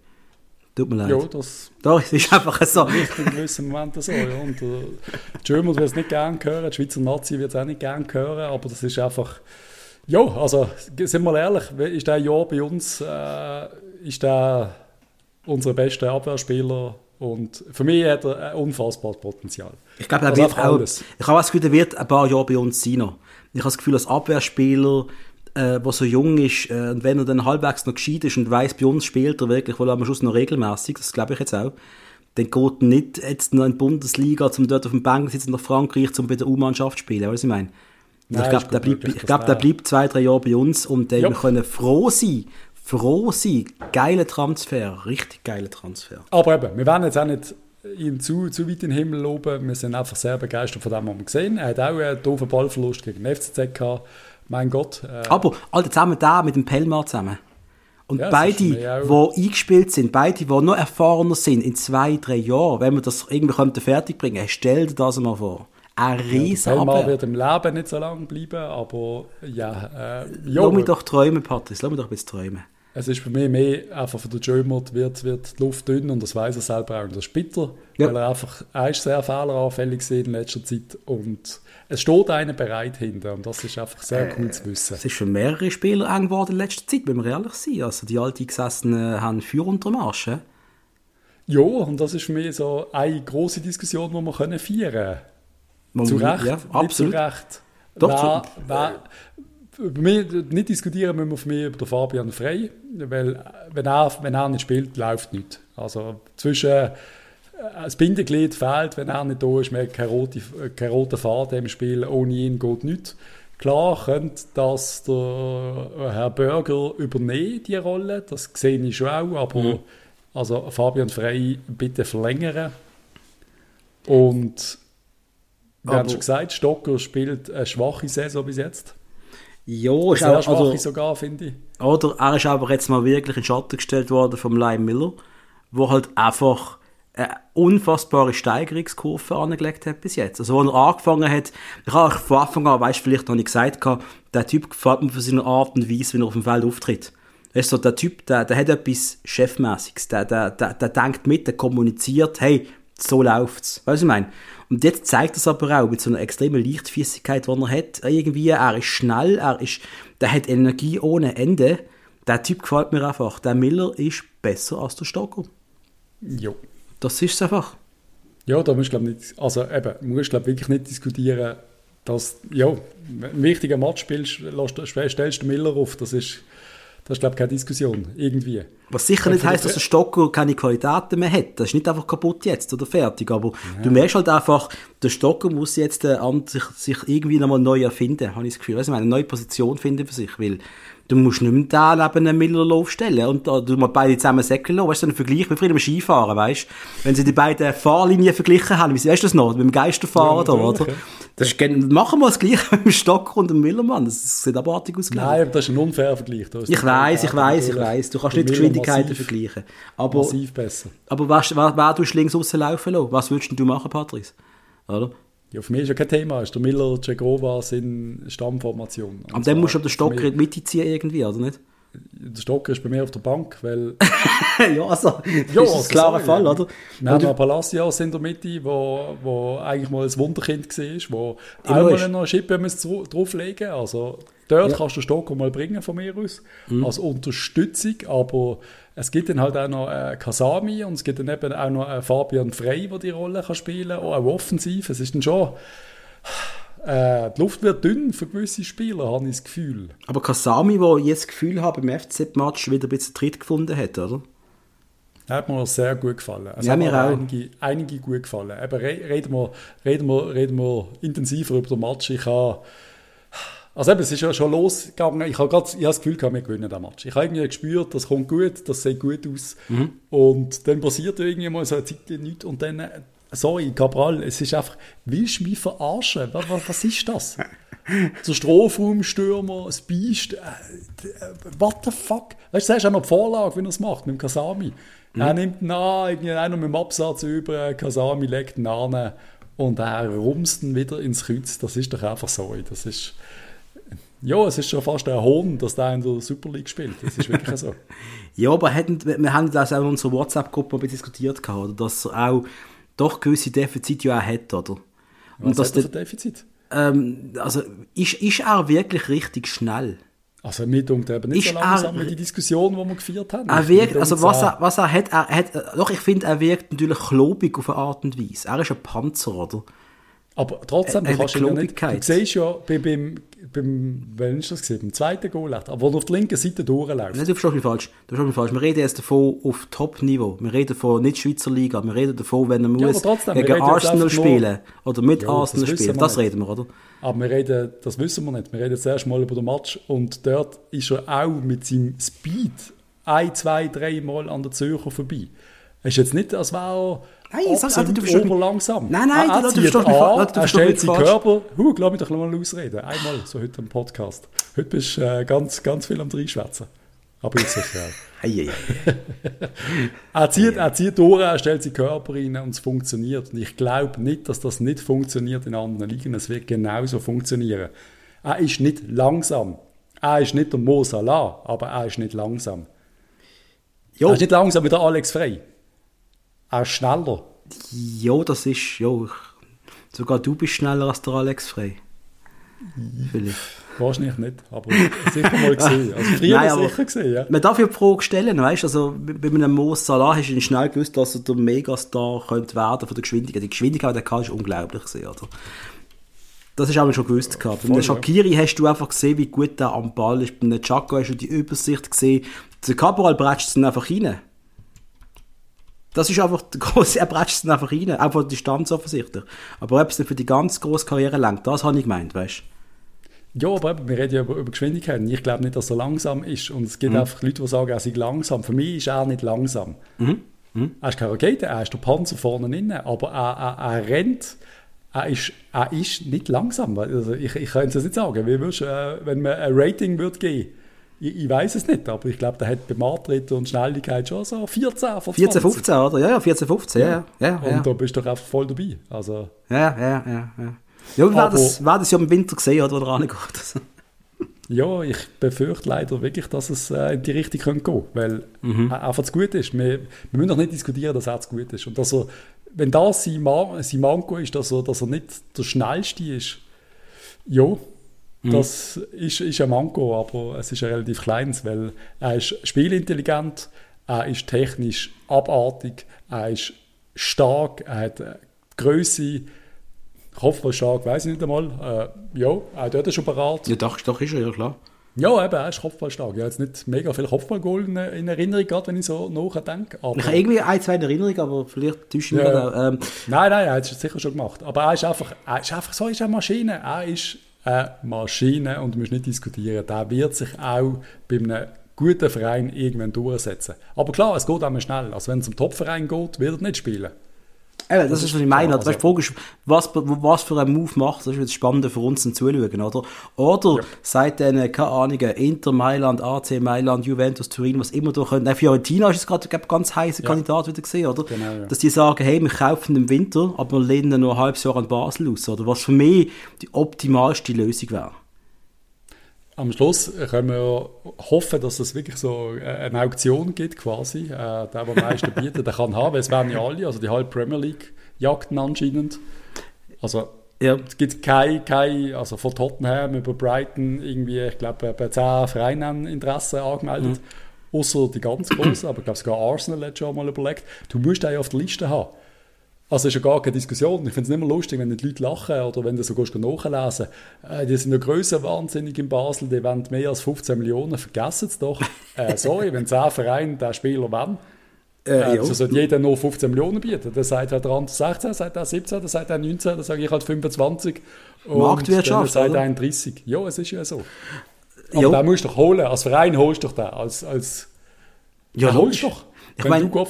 Tut mir leid. Ja, das Doch, es ist einfach so. ist in gewissen Momenten so. Ja. Und äh, German wird es nicht gerne hören, die Schweizer Nazi wird es auch nicht gerne hören, aber das ist einfach. Ja, also sind wir ehrlich, ist der Jahr bei uns äh, ist der unser bester Abwehrspieler und für mich hat er ein unfassbares Potenzial. Ich glaube, er Also wird auch, alles. ich habe das Gefühl, er wird ein paar Jahre bei uns sein. noch. Ich habe das Gefühl, als Abwehrspieler, äh, der so jung ist, äh, und wenn er dann halbwegs noch gescheit ist und weiss, bei uns spielt er wirklich wohl am Schluss noch regelmäßig, das glaube ich jetzt auch, dann geht er nicht jetzt noch in die Bundesliga, um dort auf dem Bank sitzen nach Frankreich, um bei der U-Mannschaft zu spielen, weißt du, ich meine? Nein, ich glaube, der, ich glaub, der bleibt zwei, drei Jahre bei uns und dann Ja. wir können froh sein, froh sein, geiler Transfer, richtig geiler Transfer. Aber eben, wir werden jetzt auch nicht ihn zu, zu weit in den Himmel loben. Wir sind einfach sehr begeistert von dem, was wir gesehen Er hat auch einen doofen Ballverlust gegen den FCZ gehabt. Mein Gott. Äh, Aber alle zusammen da mit dem Pelmar zusammen. Und Ja, beide, die eingespielt sind, beide, die noch erfahrener sind, in zwei, drei Jahren, wenn wir das irgendwie könnten fertig bringen, stell dir das mal vor. Ein riesen Pelmar Abwehr. wird im Leben nicht so lange bleiben, aber ja, äh, ja Lass mich doch träumen, Patrice, lass mich doch ein bisschen träumen. es ist für mich mehr einfach für den Jömert wird, wird die Luft dünn und das weiß er selber auch. Und das ist bitter, Ja. weil er einfach er ist sehr fehleranfällig gewesen in letzter Zeit und es steht einer bereit hinter und das ist einfach sehr cool zu wissen. Es ist für mehrere Spieler eng geworden in letzter Zeit, wenn wir ehrlich sind. Also die alten Gesessenen haben Feuer unter dem Arsch. hä? Ja, und das ist für mich so eine große Diskussion, die wir können feiern können. Zu Recht, Ja, nicht absolut. zu Recht. Doch, wer, wer, über mich, nicht diskutieren müssen wir für mich über den Fabian Frey, weil äh, wenn er, wenn er nicht spielt, läuft nichts. Also zwischen äh, das Bindeglied fehlt, wenn er nicht da ist, hat keine rote, äh, keine rote Faden im Spiel, ohne ihn geht nichts. Klar könnte das der äh, Herr Bürger übernehmen, die Rolle, das sehe ich schon auch, aber also Fabian Frey bitte verlängern. Und wir haben schon gesagt, Stocker spielt eine schwache Saison bis jetzt. Ja, ist Sehr auch, schwache also, sogar, finde ich. Oder er ist aber jetzt mal wirklich in Schatten gestellt worden vom Lime Miller, wo halt einfach eine unfassbare Steigerungskurve angelegt hat bis jetzt. Also, als er angefangen hat, ich habe von Anfang an, weißt vielleicht noch nicht gesagt, der Typ gefällt mir für seine Art und Weise, wie er auf dem Feld auftritt. Weißt du, der Typ, der, der hat etwas Chefmäßiges, der, der, der, der denkt mit, der kommuniziert, hey, so läuft's. Weißt du, ich meine? Und jetzt zeigt es aber auch mit so einer extremen Leichtfüßigkeit, die er hat. Irgendwie, er ist schnell, er ist, der hat Energie ohne Ende. Der Typ gefällt mir einfach. Der Miller ist besser als der Stocker. Ja. Das ist es einfach. Ja, da musst du, glaub, nicht, also eben, musst, glaub, wirklich nicht diskutieren, dass, ja, einen wichtigen Match spielst, lässt- stellst du Miller auf, das ist, das ist, glaube keine Diskussion, irgendwie. Was sicher nicht heisst, dass der Stocker keine Qualitäten mehr hat. Das ist nicht einfach kaputt jetzt oder fertig. Aber du merkst halt einfach, der Stocker muss jetzt äh, sich, sich irgendwie nochmal neu erfinden, habe ich das Gefühl. Du, eine neue Position finden für sich. Weil du musst nicht mehr da neben einem Miller aufstellen und da, du mal beide zusammen säckeln lassen. Weißt du, so ein Vergleich wie früher beim Skifahren, weißt? Wenn sie die beiden Fahrlinien verglichen haben, wie weißt du das noch? Mit dem Geisterfahrer Ja, da, oder? Das ist, machen wir das Gleiche *laughs* mit dem Stocker und dem Millermann. Das sieht abartig aus. Nein, aber das ist ein unfairer Vergleich. Ich weiß, ich weiß, ich weiß. Du kannst nicht die Geschwindigkeiten massiv- vergleichen. Aber, Massiv besser. aber was, was, wer tust du links außen laufen lassen? Was würdest du machen, Patrice? Oder? Ja, für mich ist ja kein Thema. Ist der Miller, Cegova sind Stammformation. Und Und dann zwar musst du aber den mich- in die Mitte ziehen irgendwie, oder nicht? Der Stocker ist bei mir auf der Bank, weil *laughs* ja, also, das Ja, ist ein klarer. Fall, oder? wir haben noch Palacios in der Mitte, wo, wo eigentlich mal ein Wunderkind war, wo auch logisch. mal eine Schippe drauflegen Also dort Ja. kannst du den Stocker mal bringen von mir aus, Mhm. als Unterstützung, aber es gibt dann halt auch noch äh, Kasami und es gibt dann eben auch noch äh, Fabian Frey, der die Rolle kann spielen kann, auch offensiv. Es ist dann schon... Äh, die Luft wird dünn für gewisse Spieler, habe ich das Gefühl. aber Kasami, der jetzt das Gefühl hat, beim FZ-Match wieder ein bisschen Tritt gefunden hat, oder? Hat mir sehr gut gefallen. Es Ja, haben mir auch. Einige, einige gut gefallen. Eben, re- reden, wir, reden, wir, reden wir intensiver über den Match. Ich habe, also eben, es ist ja schon losgegangen. Ich habe, grad, ich habe das Gefühl, gehabt, wir gewinnen den Match. Ich habe irgendwie gespürt, das kommt gut, das sieht gut aus. Mhm. Und dann passiert irgendwie mal so eine Zeit nichts. Und dann, sorry, Cabral, es ist einfach, willst du mich verarschen? Was, was, was ist das? Der Strafraumstürmer, das Biest, äh, äh, what the fuck? Weißt du, das ist auch noch die Vorlage, wie er es macht, mit dem Kasami. Er nimmt ihn an, irgendwie einer mit dem Absatz über, Kasami legt ihn an und er rumst ihn wieder ins Kreuz. Das ist doch einfach so. Das ist, Ja, es ist schon fast ein Hohn, dass der in der Super League spielt. Das ist wirklich so. *laughs* Ja, aber hätten, wir haben das auch in unserer WhatsApp-Gruppe diskutiert, gehabt, oder? dass auch doch gewisse Defizite ja auch hat, oder? Was dass hat er für Defizit? Ähm, also ist, ist er wirklich richtig schnell? Also mir dunkt eben nicht Ist so langsam er- wie die Diskussion, die wir geführt haben. Er Ich wirkt, also was er, was er hat, er hat, doch ich finde, er wirkt natürlich klobig auf eine Art und Weise. Er ist ein Panzer, oder? Aber trotzdem, Er du hat kannst ihn ja nicht, du siehst ja bei, beim, beim, wann ist das gewesen? beim zweiten Goal, aber wo er auf der linken Seite durchläuft. Nein, du verstehst mich falsch. Du verstehst mich falsch. Wir reden jetzt davon auf Top-Niveau. Wir reden davon nicht Schweizer Liga. Wir reden davon, wenn er Ja, muss wir gegen Arsenal einfach nur- spielen oder mit Ja, Arsenal das spielen. Das reden wir, oder? Aber wir reden, das wissen wir nicht. Wir reden zuerst mal über den Match und dort ist er auch mit seinem Speed ein, zwei, drei Mal an der Zürcher vorbei. Es ist jetzt nicht, als wäre er Nein, sag- absolut du verstehst mich- oberlangsam. Nein, nein, er, er du- du zieht verstehst mich fa- an, du er stellt mich seinen falsch. Körper... Huh, glaub ich doch mal ausreden. Einmal, so heute im Podcast. Heute bist du äh, ganz, ganz viel am Dreischwätzen. Aber ich *laughs* ei, ei. *laughs* Er zieht, er zieht durch, er stellt seinen Körper rein und es funktioniert. Und ich glaube nicht, dass das nicht funktioniert in anderen Ligen. Es wird genauso funktionieren. Er ist nicht langsam. Er ist nicht der Mo Salah, aber er ist nicht langsam. Jo, Er ist nicht langsam wie der Alex Frey. Ist schneller. jo, das ist, jo, ich, sogar du bist schneller als der Alex Frey. Vielleicht. Wahrscheinlich nicht, aber sicher mal gesehen. *laughs* Also früher Nein, aber- sicher gesehen, ja. Man darf ja die Frage stellen, weißt du, also bei einem Mo Salah hast du schnell gewusst, dass er der Megastar könnte werden von der Geschwindigkeit. Die Geschwindigkeit, die er ist unglaublich oder? Das ist auch schon gewusst gehabt. Bei Voll, einem ja. Shakiri hast du einfach gesehen, wie gut der am Ball ist. Bei einem Chaco hast du die Übersicht gesehen. Der Cabral bretscht es dann einfach rein. Das ist einfach *laughs* der große, er bretscht es dann einfach rein. Auch von der Distanz offensichtlich. Aber ob es dann für die ganz grosse Karriere langt, das habe ich gemeint, weißt du? Ja, aber eben, wir reden ja über, über Geschwindigkeit. Und Ich glaube nicht, dass er langsam ist. Und es gibt einfach Leute, die sagen, er sei langsam. Für mich ist er nicht langsam. Er ist keine Rakete, er ist der Panzer vorne drin, aber er, er, er rennt. Er ist, er ist nicht langsam. Also ich, ich kann es jetzt nicht sagen. Wie würdest, äh, wenn man ein Rating würde geben ich, ich weiß es nicht, aber ich glaube, der hat beim Antritt und Schnelligkeit schon so 14 von 14, 20. 15, oder? Ja, ja, 14, 15, ja. ja, ja, Und ja. da bist du doch einfach voll dabei. Also, Ja, ja, ja. ja. Ja, wir werden das, werden ja im Winter sehen, oder, wo er rangeht. Also. Ja, ich befürchte leider wirklich, dass es äh, in die Richtung könnte gehen weil Mhm. einfach zu gut ist. Wir, wir müssen doch nicht diskutieren, dass er zu gut ist. Und dass er, wenn das sein, Ma sein Manko ist, dass er, dass er nicht der Schnellste ist, ja. Das ist, ist ein Manko, aber es ist ein relativ kleines, weil er ist spielintelligent, er ist technisch abartig, er ist stark, er hat Größe, Kopfball stark, weiß ich nicht einmal. Äh, ja, er hat dort schon parat. Ja, doch, doch ist er, ja klar. Ja, eben, er ist kopfballstark. Ich habe jetzt nicht mega viel Kopfballgoal in, in Erinnerung, gerade wenn ich so nachdenke. Aber, Ich habe irgendwie ein, zwei in Erinnerung, aber vielleicht täusche ich mich Ja. auch. Ähm, nein, nein, er hat es sicher schon gemacht. Aber er ist einfach, er ist einfach so ist eine Maschine. Er ist eine Maschine und musst nicht diskutieren. Der wird sich auch bei einem guten Verein irgendwann durchsetzen. Aber klar, es geht einmal schnell. Also wenn es zum Topverein geht, wird er nicht spielen. Eben, das, ist, was ich meine. Also, weißt, Frage ist, was, was für einen Move macht, das ist jetzt spannend für uns zum Zuschauen, oder? Oder Ja. seit den, keine Ahnung, Inter Mailand, AC Mailand, Juventus, Turin, was immer da können. Nein, Fiorentina ist jetzt gerade glaub, ganz heißer Kandidat wieder gesehen, oder? Genau, ja. Dass die sagen, hey, wir kaufen im Winter, aber wir lehnen nur ein halbes Jahr an Basel aus, oder? Was für mich die optimalste Lösung wäre. Am Schluss können wir hoffen, dass es wirklich so äh, eine Auktion gibt, quasi. Äh, der, der am meisten bietet, der kann haben, weil es werden ja alle, also die halbe Premier League jagten anscheinend. Also Ja. es gibt kein, kein, also von Tottenham über Brighton irgendwie, ich glaube, bei 10 Vereinen Interesse angemeldet. Außer die ganz großen, aber ich glaube sogar Arsenal hat schon mal überlegt, du musst einen auf der Liste haben. Also ist ja gar keine Diskussion. Ich finde es nicht mehr lustig, wenn die Leute lachen oder wenn du so gehst nachlesen. Äh, die sind ja grösser wahnsinnig in Basel, die wollen mehr als 15 Millionen, vergessen es doch. Äh, sorry, wenn 10 Vereine den Spieler wollen, Äh, äh, ja. so sollte jeder nur 15 Millionen bieten. Dann sagt der andere 16, sagt er 17, dann sagt er 19, dann sage ich halt 25. Und Marktwirtschaft, Dann sagt oder? er 31. Ja, es ist ja so. Aber Ja. den musst du doch holen. Als Verein holst du doch den. Als, als Ja, holst du doch. Wenn mein- du Gott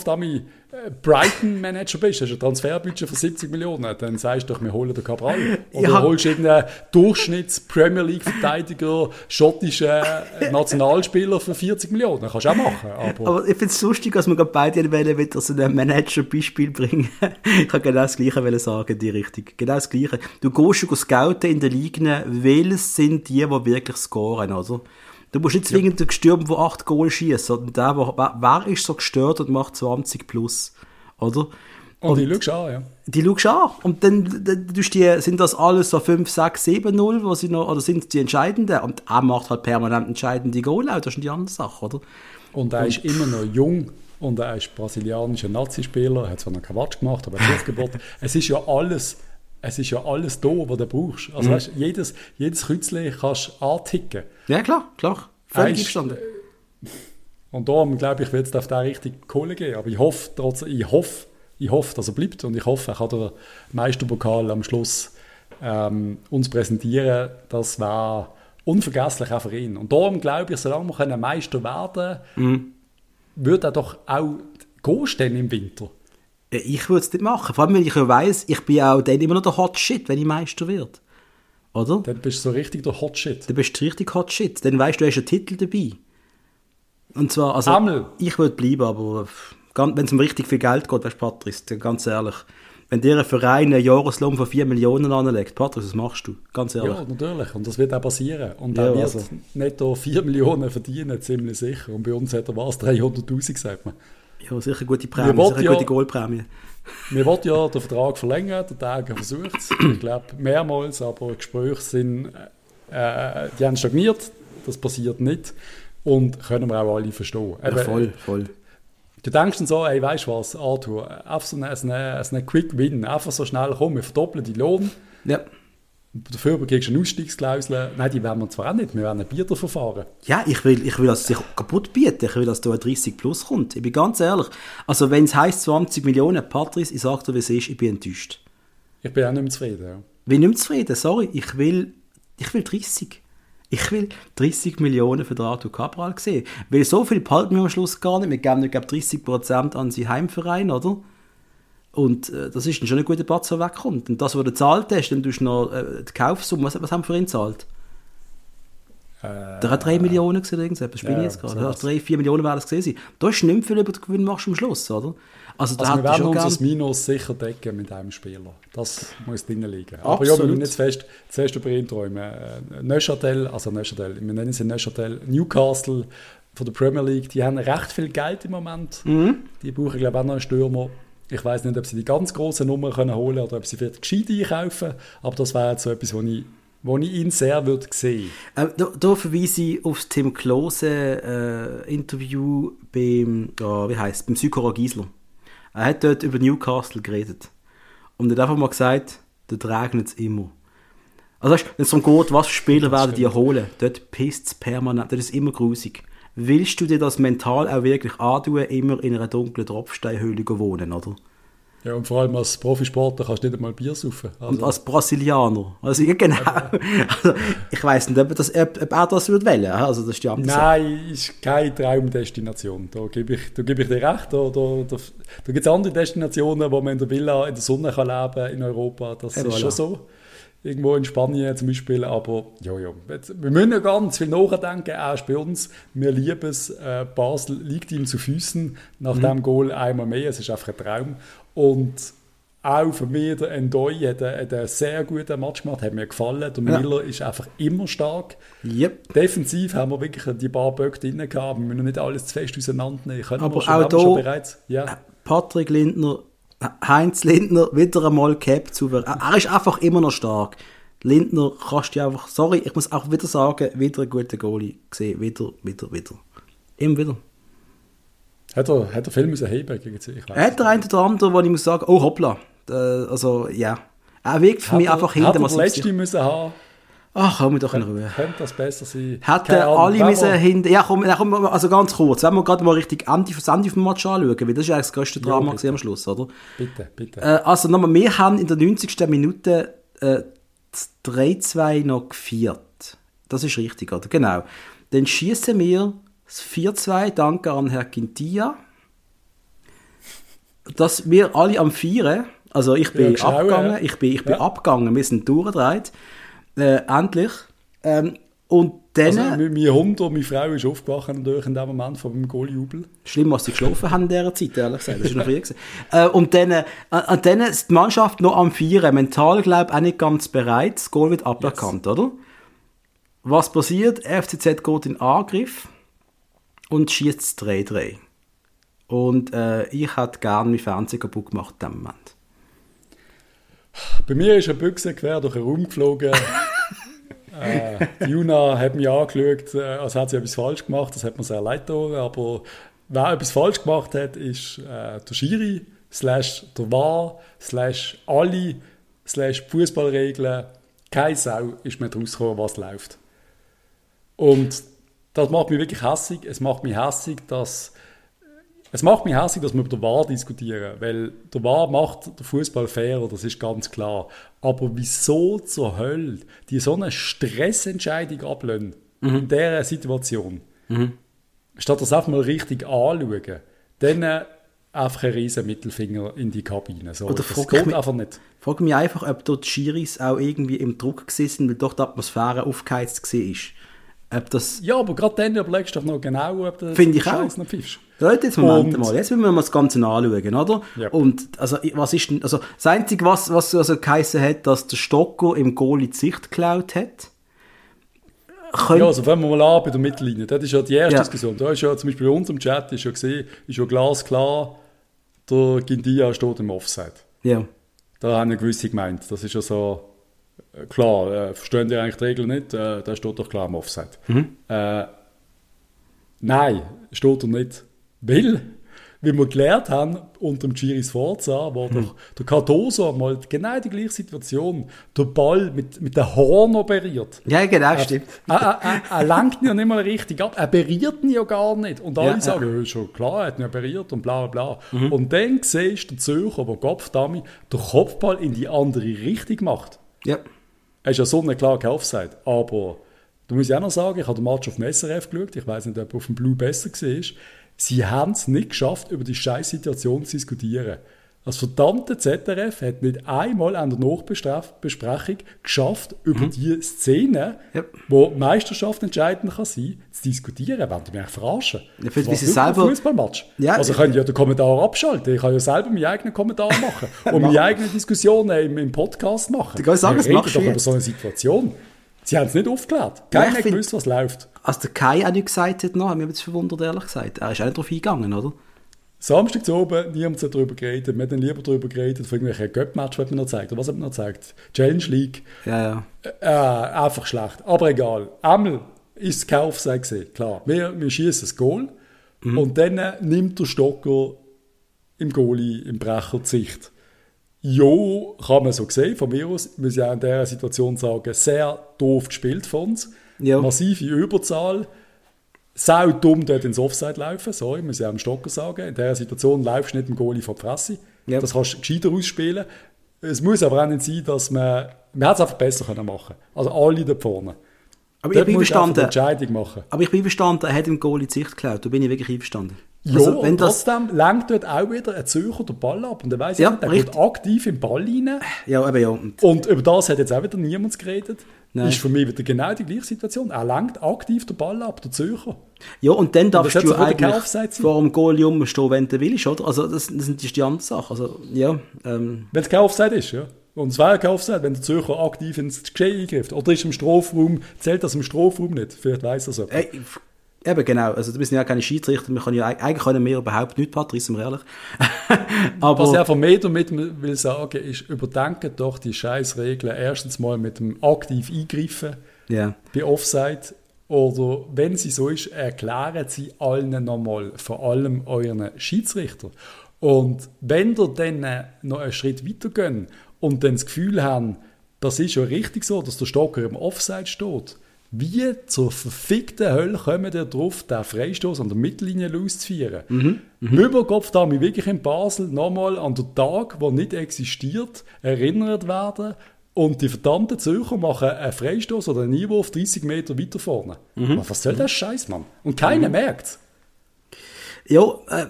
damit Brighton-Manager bist, hast du ein Transferbudget von 70 Millionen, dann sagst du doch, wir holen den Cabral. *laughs* Oder Ja. holst irgendeinen Durchschnitts-Premier League-Verteidiger, schottischen *laughs* Nationalspieler für 40 Millionen. Kannst du auch machen. Aber, Aber ich finde es lustig, dass wir gerade beide wollen, wieder so ein Manager-Beispiel bringen. *laughs* ich kann genau das Gleiche sagen, in die Richtung. Genau das Gleiche. Du gehst schon scouten in den Ligen, welches sind die, die wirklich scoren, oder? Du musst nicht zwingend den Gestürm, der 8 Goal schießt, sondern der, der, wer, ist so gestört und macht 20 plus, oder? und, die schaust an, ja. Die schaust an. Und dann, dann die, sind das alles so 5, 6, 7, 0, wo sie noch, oder sind es die entscheidenden? Und er macht halt permanent entscheidende Goal, auch. das ist die andere Sache, oder? Und er ist immer noch jung und er ist brasilianischer Nazispieler. Er hat zwar noch keinen Quatsch gemacht, aber er hat *laughs* es ist ja alles, es ist ja alles da, was du brauchst. Mhm. Also weißt, jedes, jedes Kreuzchen kannst du anticken. Ja, klar, klar. Völlig einverstanden. Und darum glaube ich, wird es auf der richtig Kohle geben. Aber ich hoffe, trotzdem, ich hoffe, ich hoffe, dass er bleibt und ich hoffe, er kann den Meisterpokal am Schluss ähm, uns präsentieren. Das war unvergesslich auch für ihn. Und darum glaube ich, solange wir können Meister werden Mhm. wird er doch auch gehen im Winter. Ja, Ich würde es nicht machen. Vor allem, wenn ich ja weiss, ich bin auch dann immer noch der Hot Shit, wenn ich Meister werde. Oder? Dann bist du so richtig der Hot Shit. Dann bist du richtig Hot Shit. Dann weißt du, du hast einen Titel dabei. Und zwar, also, Einmal. ich würde bleiben, aber wenn es um richtig viel Geld geht, weißt du, Patrice, ganz ehrlich, wenn dir ein Verein einen Jahreslohn von 4 Millionen anlegt, Patrice, was machst du? Ganz ehrlich. Ja, natürlich. Und das wird auch passieren. Und Ja, er wird also. netto 4 Millionen verdienen, ziemlich sicher. Und bei uns hat er was? 300'000, sagt man. Ja, sicher gute Prämie, Wir sicher wollen gute ja- Goalprämie. Wir wollten ja den Vertrag verlängern, der Tage versucht es. Ich glaube, mehrmals, aber Gespräche sind, äh, die haben stagniert. Das passiert nicht. Und können wir auch alle verstehen. Ja, voll, voll. Du denkst dann so, ey, weißt du was, Arthur, einfach so ein eine, eine Quick Win, einfach so schnell kommen, wir verdoppeln die Lohn, Ja. Dafür kriegst du eine Ausstiegsklausel. Nein, die werden wir zwar auch nicht, wir werden ein Bieterverfahren. Ja, ich will, ich will, dass es sich kaputt bieten. Ich will, dass da ein 30 plus kommt. Ich bin ganz ehrlich. Also, wenn es heisst 20 Millionen, Patrice, ich sag dir, wie es ist, ich bin enttäuscht. Ich bin auch nicht mehr zufrieden. Ja. Ich bin nicht mehr zufrieden, sorry. Ich will, ich will 30. Ich will 30 Millionen für Arthur Cabral sehen. Weil so viel behalten wir am Schluss gar nicht. Wir geben, glaube, 30% an seinen Heimverein, oder? Und äh, das ist dann schon ein guter Batz, der wegkommt. Und das, was du gezahlt hast, dann tust du noch äh, die Kaufsumme, was, was haben wir für ihn gezahlt? Äh, Der hat 3 Millionen gesehen, irgendwas. Was bin Ja, ich jetzt gerade? Sowas. 3, 4 Millionen wäre das gewesen. Da ist nicht mehr viel über den Gewinn machst am Schluss, oder? Also, da Also wir werden uns gern... das Minus sicher decken mit einem Spieler. Das muss drin liegen. Aber ja, wir Absolut. müssen nicht zu fest, zu fest über ihn träumen. Äh, Neuchâtel, also Neuchâtel, wir nennen sie Neuchâtel, Newcastle von der Premier League, die haben recht viel Geld im Moment. Mhm. Die brauchen, glaube ich, auch noch einen Stürmer. Ich weiß nicht, ob sie die ganz großen Nummern können holen oder ob sie vielleicht gescheit einkaufen. Aber das wäre jetzt so etwas, wo ich, wo ich ihn sehr würde sehen. Äh, da, da verweise ich auf das Tim Klose äh, Interview beim, ja, wie heisst, beim Sykora Giesler. Er hat dort über Newcastle geredet. Und er hat einfach mal gesagt, dort regnet es immer. Also weißt, wenn es darum geht, was für Spieler werden die holen, dort pisst es permanent, dort ist immer grusig. Willst du dir das mental auch wirklich antun, immer in einer dunklen Tropfsteinhöhle zu wohnen, oder? Ja, und vor allem als Profisportler kannst du nicht einmal Bier saufen. Und Also, als Brasilianer. Also, ja, genau. Also, ich weiß nicht, ob, das, ob, ob er das würde wählen. Also, das ist die andere. Nein, ist keine Traumdestination. Da gebe ich, da gebe ich dir recht. Da, da, da, da gibt es andere Destinationen, wo man in der Villa in der Sonne kann leben in Europa. Das Ja, ist voilà. schon so. Irgendwo in Spanien zum Beispiel. Aber ja, ja. Jetzt, wir müssen ja ganz viel nachdenken. Ist bei uns. Wir lieben es. Äh, Basel liegt ihm zu Füßen nach Mhm. dem Goal einmal mehr. Es ist einfach ein Traum. Und auch für mich, der Endoy hat einen, einen sehr guten Match gemacht, hat mir gefallen. Der Ja. Miller ist einfach immer stark. Yep. Defensiv haben wir wirklich die paar Böcke drin gehabt. Wir müssen nicht alles zu fest auseinandernehmen. Können Aber wir schon, auch wir schon da- bereits. Ja. Patrick Lindner, Heinz Lindner, wieder einmal Cap zu. Er er ist einfach immer noch stark. Lindner kannst du einfach, sorry, ich muss auch wieder sagen, wieder ein guter Goalie gesehen. Wieder, wieder, wieder. Immer wieder. Hat, er, hat er viel müssen heben gegen sich? Er hat der eine oder andere, wo ich muss sagen, oh hoppla. Äh, also, ja. Er wirkt für Hat mich er- einfach Hat er das letzte müssen haben? Ach, komm doch in Ruhe. Könnte das besser sein? Hätten alle müssen hinten. Ja, komm, ja, komm, also ganz kurz. Wenn wir gerade mal richtig Ende, das Ende vom Match anschauen, weil das ist eigentlich das größte Drama gewesen am Schluss, oder? Bitte, bitte. Äh, also nochmal, wir haben in der 90. Minute äh, das 3-2 noch gefeiert. Das ist richtig, oder? Genau. Dann schießen wir das 4-2, danke an Herrn Quintilla. dass wir alle am Vieren, also ich bin Ja, abgegangen, ja. ich bin, ich bin Ja. abgegangen, wir sind durchgedreht, äh, endlich. Ähm, und dann, Also, mein, mein Hund und meine Frau ist aufgewacht natürlich in dem Moment von meinem Goaljubel. schlimm, was sie geschlafen haben in dieser Zeit, ehrlich gesagt, das ist noch früh. *laughs* Äh, und dann, äh, und dann ist die Mannschaft noch am Vieren, mental, glaube ich, auch nicht ganz bereit, das Goal wird aberkannt, oder? Was passiert? FCZ geht in Angriff und schießt das 3-3. Und äh, ich hätte gerne mein Fernseher kaputt gemacht in dem Moment. Bei mir ist eine Büchse quer durch den Raum geflogen. *laughs* äh, Juna hat mich angeschaut, äh, als hätte sie etwas falsch gemacht. Das hat mir sehr leid getan. Aber wer etwas falsch gemacht hat, ist äh, der Schiri, slash der VAR, slash alle, slash Fußballregeln. Keine Sau ist mehr draus gekommen, was läuft. Und das macht mich wirklich hässig. Es macht mich hässig, dass es macht mich hässlich, dass wir über den VAR diskutieren, weil der VAR macht den Fußball fairer, das ist ganz klar. Aber wieso zur Hölle die so eine Stressentscheidung ablehnen in dieser Situation, statt das einfach mal richtig anschauen, dann äh, einfach einen riesen Mittelfinger in die Kabine. So, Oder das frag geht mich- einfach nicht. Ich frage mich einfach, ob dort die Schiris auch irgendwie im Druck gesessen weil doch die Atmosphäre aufgeheizt war. Ob das... Ja, aber gerade dann überlegst du doch noch genau, ob du Finde ich auch. Noch pfiffst. Leute, jetzt Moment Und- mal, jetzt müssen wir mal das Ganze anschauen, oder? Ja. Und also, was ist denn, also das Einzige, was, was also geheißen hat, dass der Stocker im Goalie die Sicht geklaut hat, Ja, also fangen wir mal an bei der Mittellinie. Das ist ja die erste Ja. Diskussion. Da ist ja zum Beispiel bei uns im Chat ist ja gesehen, ist ja glasklar, der Gindia steht im Offside. ja. Da haben ja gewisse gemeint. Das ist ja so, klar, äh, verstehen die eigentlich die Regeln nicht? Äh, da steht doch klar im Offside. Äh, nein, steht er nicht. Weil, wie wir gelernt haben, unter dem Giris Forza, wo doch der Cardoso mal genau die gleiche Situation, der Ball mit, mit den Horn operiert. Ja, genau, stimmt. Er, er, er, er lenkt ihn ja nicht mal richtig ab. Er berührt ihn ja gar nicht. Und alle Ja, sagen, ja, schon klar, er hat ihn ja berührt und bla bla bla. Und dann siehst du den Zürcher, der Kopfdami den Kopfball in die andere Richtung macht. Ja. Er ist ja so klar kein Offside. Aber da muss ich auch noch sagen, ich habe den Match auf dem SRF geschaut. Ich weiß nicht, ob auf dem Blue besser war. Sie haben es nicht geschafft, über die scheiß Situation zu diskutieren. Das verdammte ZRF hat nicht einmal an der Nachbesprechung geschafft, über die Szene, Ja. wo die Meisterschaft entscheidend kann sein, zu diskutieren. Wollen die mich verarschen? Ja, für- Das war wirklich ein selber- Fußballmatch. Ja, also ich- können ja den Kommentar abschalten. Ich kann ja selber meinen eigenen Kommentar *laughs* machen und meine eigenen Diskussionen im, im Podcast machen. Ich kann sagen, das machst doch du über so eine Situation. Sie haben es nicht aufgeklärt. Ja, Keiner find- gewusst, was läuft. Als der Kai auch nicht gesagt hat, noch, hat mich jetzt verwundert, ehrlich gesagt. Er ist auch nicht drauf eingegangen, oder? Samstag zu oben, niemand hat darüber geredet. Wir haben dann lieber darüber geredet, von irgendwelchen Göpp-Match, was man noch zeigt. Oder was hat man noch gezeigt? Challenge League. Ja, ja. Äh, einfach schlecht. Aber egal. Einmal ist kein Offside gewesen. Klar. Wir, wir schießen das Goal. Und dann äh, nimmt der Stocker im Goalie, im Brecher die Sicht. Jo, kann man so sehen, von mir aus, muss ich auch in dieser Situation sagen, sehr doof gespielt von uns. Ja. Massive Überzahl. Sau dumm dort ins Offside laufen, sorry, muss ich auch dem Stocker sagen. In dieser Situation laufst du nicht dem Goalie vor die Fresse. Ja. Das kannst du gescheiter ausspielen. Es muss aber auch nicht sein, dass man, man hätte es einfach besser können machen Also alle da vorne. Aber ich Dort bin einfach die einverstanden. Entscheidung machen. Aber ich bin einverstanden, er hat im Goalie die Sicht geklaut. Da bin ich wirklich einverstanden. Ja, Also, wenn und das, trotzdem lenkt dort auch wieder ein Zürcher den Ball ab. Und er weiss Ja, ja, der richtig. geht aktiv im Ball rein. ja, eben ja. Und Und über das hat jetzt auch wieder niemand geredet. Nein. Ist für mich wieder genau die gleiche Situation. Er lenkt aktiv den Ball ab, der Zürcher. Ja, und dann darfst das du eigentlich vor dem Goalie rumstehen, wenn du willst, oder? Also, das, das sind die andere Sache. Also, ja, ähm, Wenn es kein Offside ist, ja. Und es wäre kein Offside, wenn der Zürcher aktiv ins Geschehen eingreift. Oder ist im Strafraum, zählt das im Strafraum nicht? Vielleicht weiss er so. ey, eben genau. Also, wir sind ja keine Schiedsrichter. Wir können ja, eigentlich können wir überhaupt nichts, Patrice, sind wir ehrlich. *laughs* Aber, Was ich einfach mehr damit will sagen, ist, überdenken doch die scheiß Regeln erstens mal mit dem aktiv Eingreifen ja. bei Offside. Oder wenn sie so ist, erklären sie allen nochmal, vor allem euren Schiedsrichter. Und wenn ihr dann äh, noch einen Schritt weiter gehen und dann das Gefühl haben, das ist ja richtig so, dass der Stocker im Offside steht, wie zur verfickten Hölle kommen ihr drauf, den Freistoß an der Mittellinie loszuführen? Mhm. Überkopf da mich wirklich in Basel nochmal an den Tag, der nicht existiert, erinnert werden und die verdammten Zürcher machen einen Freistoß oder einen Einwurf 30 Meter weiter vorne. Was soll das Scheiß, Mann? Und keiner merkt Ja, äh,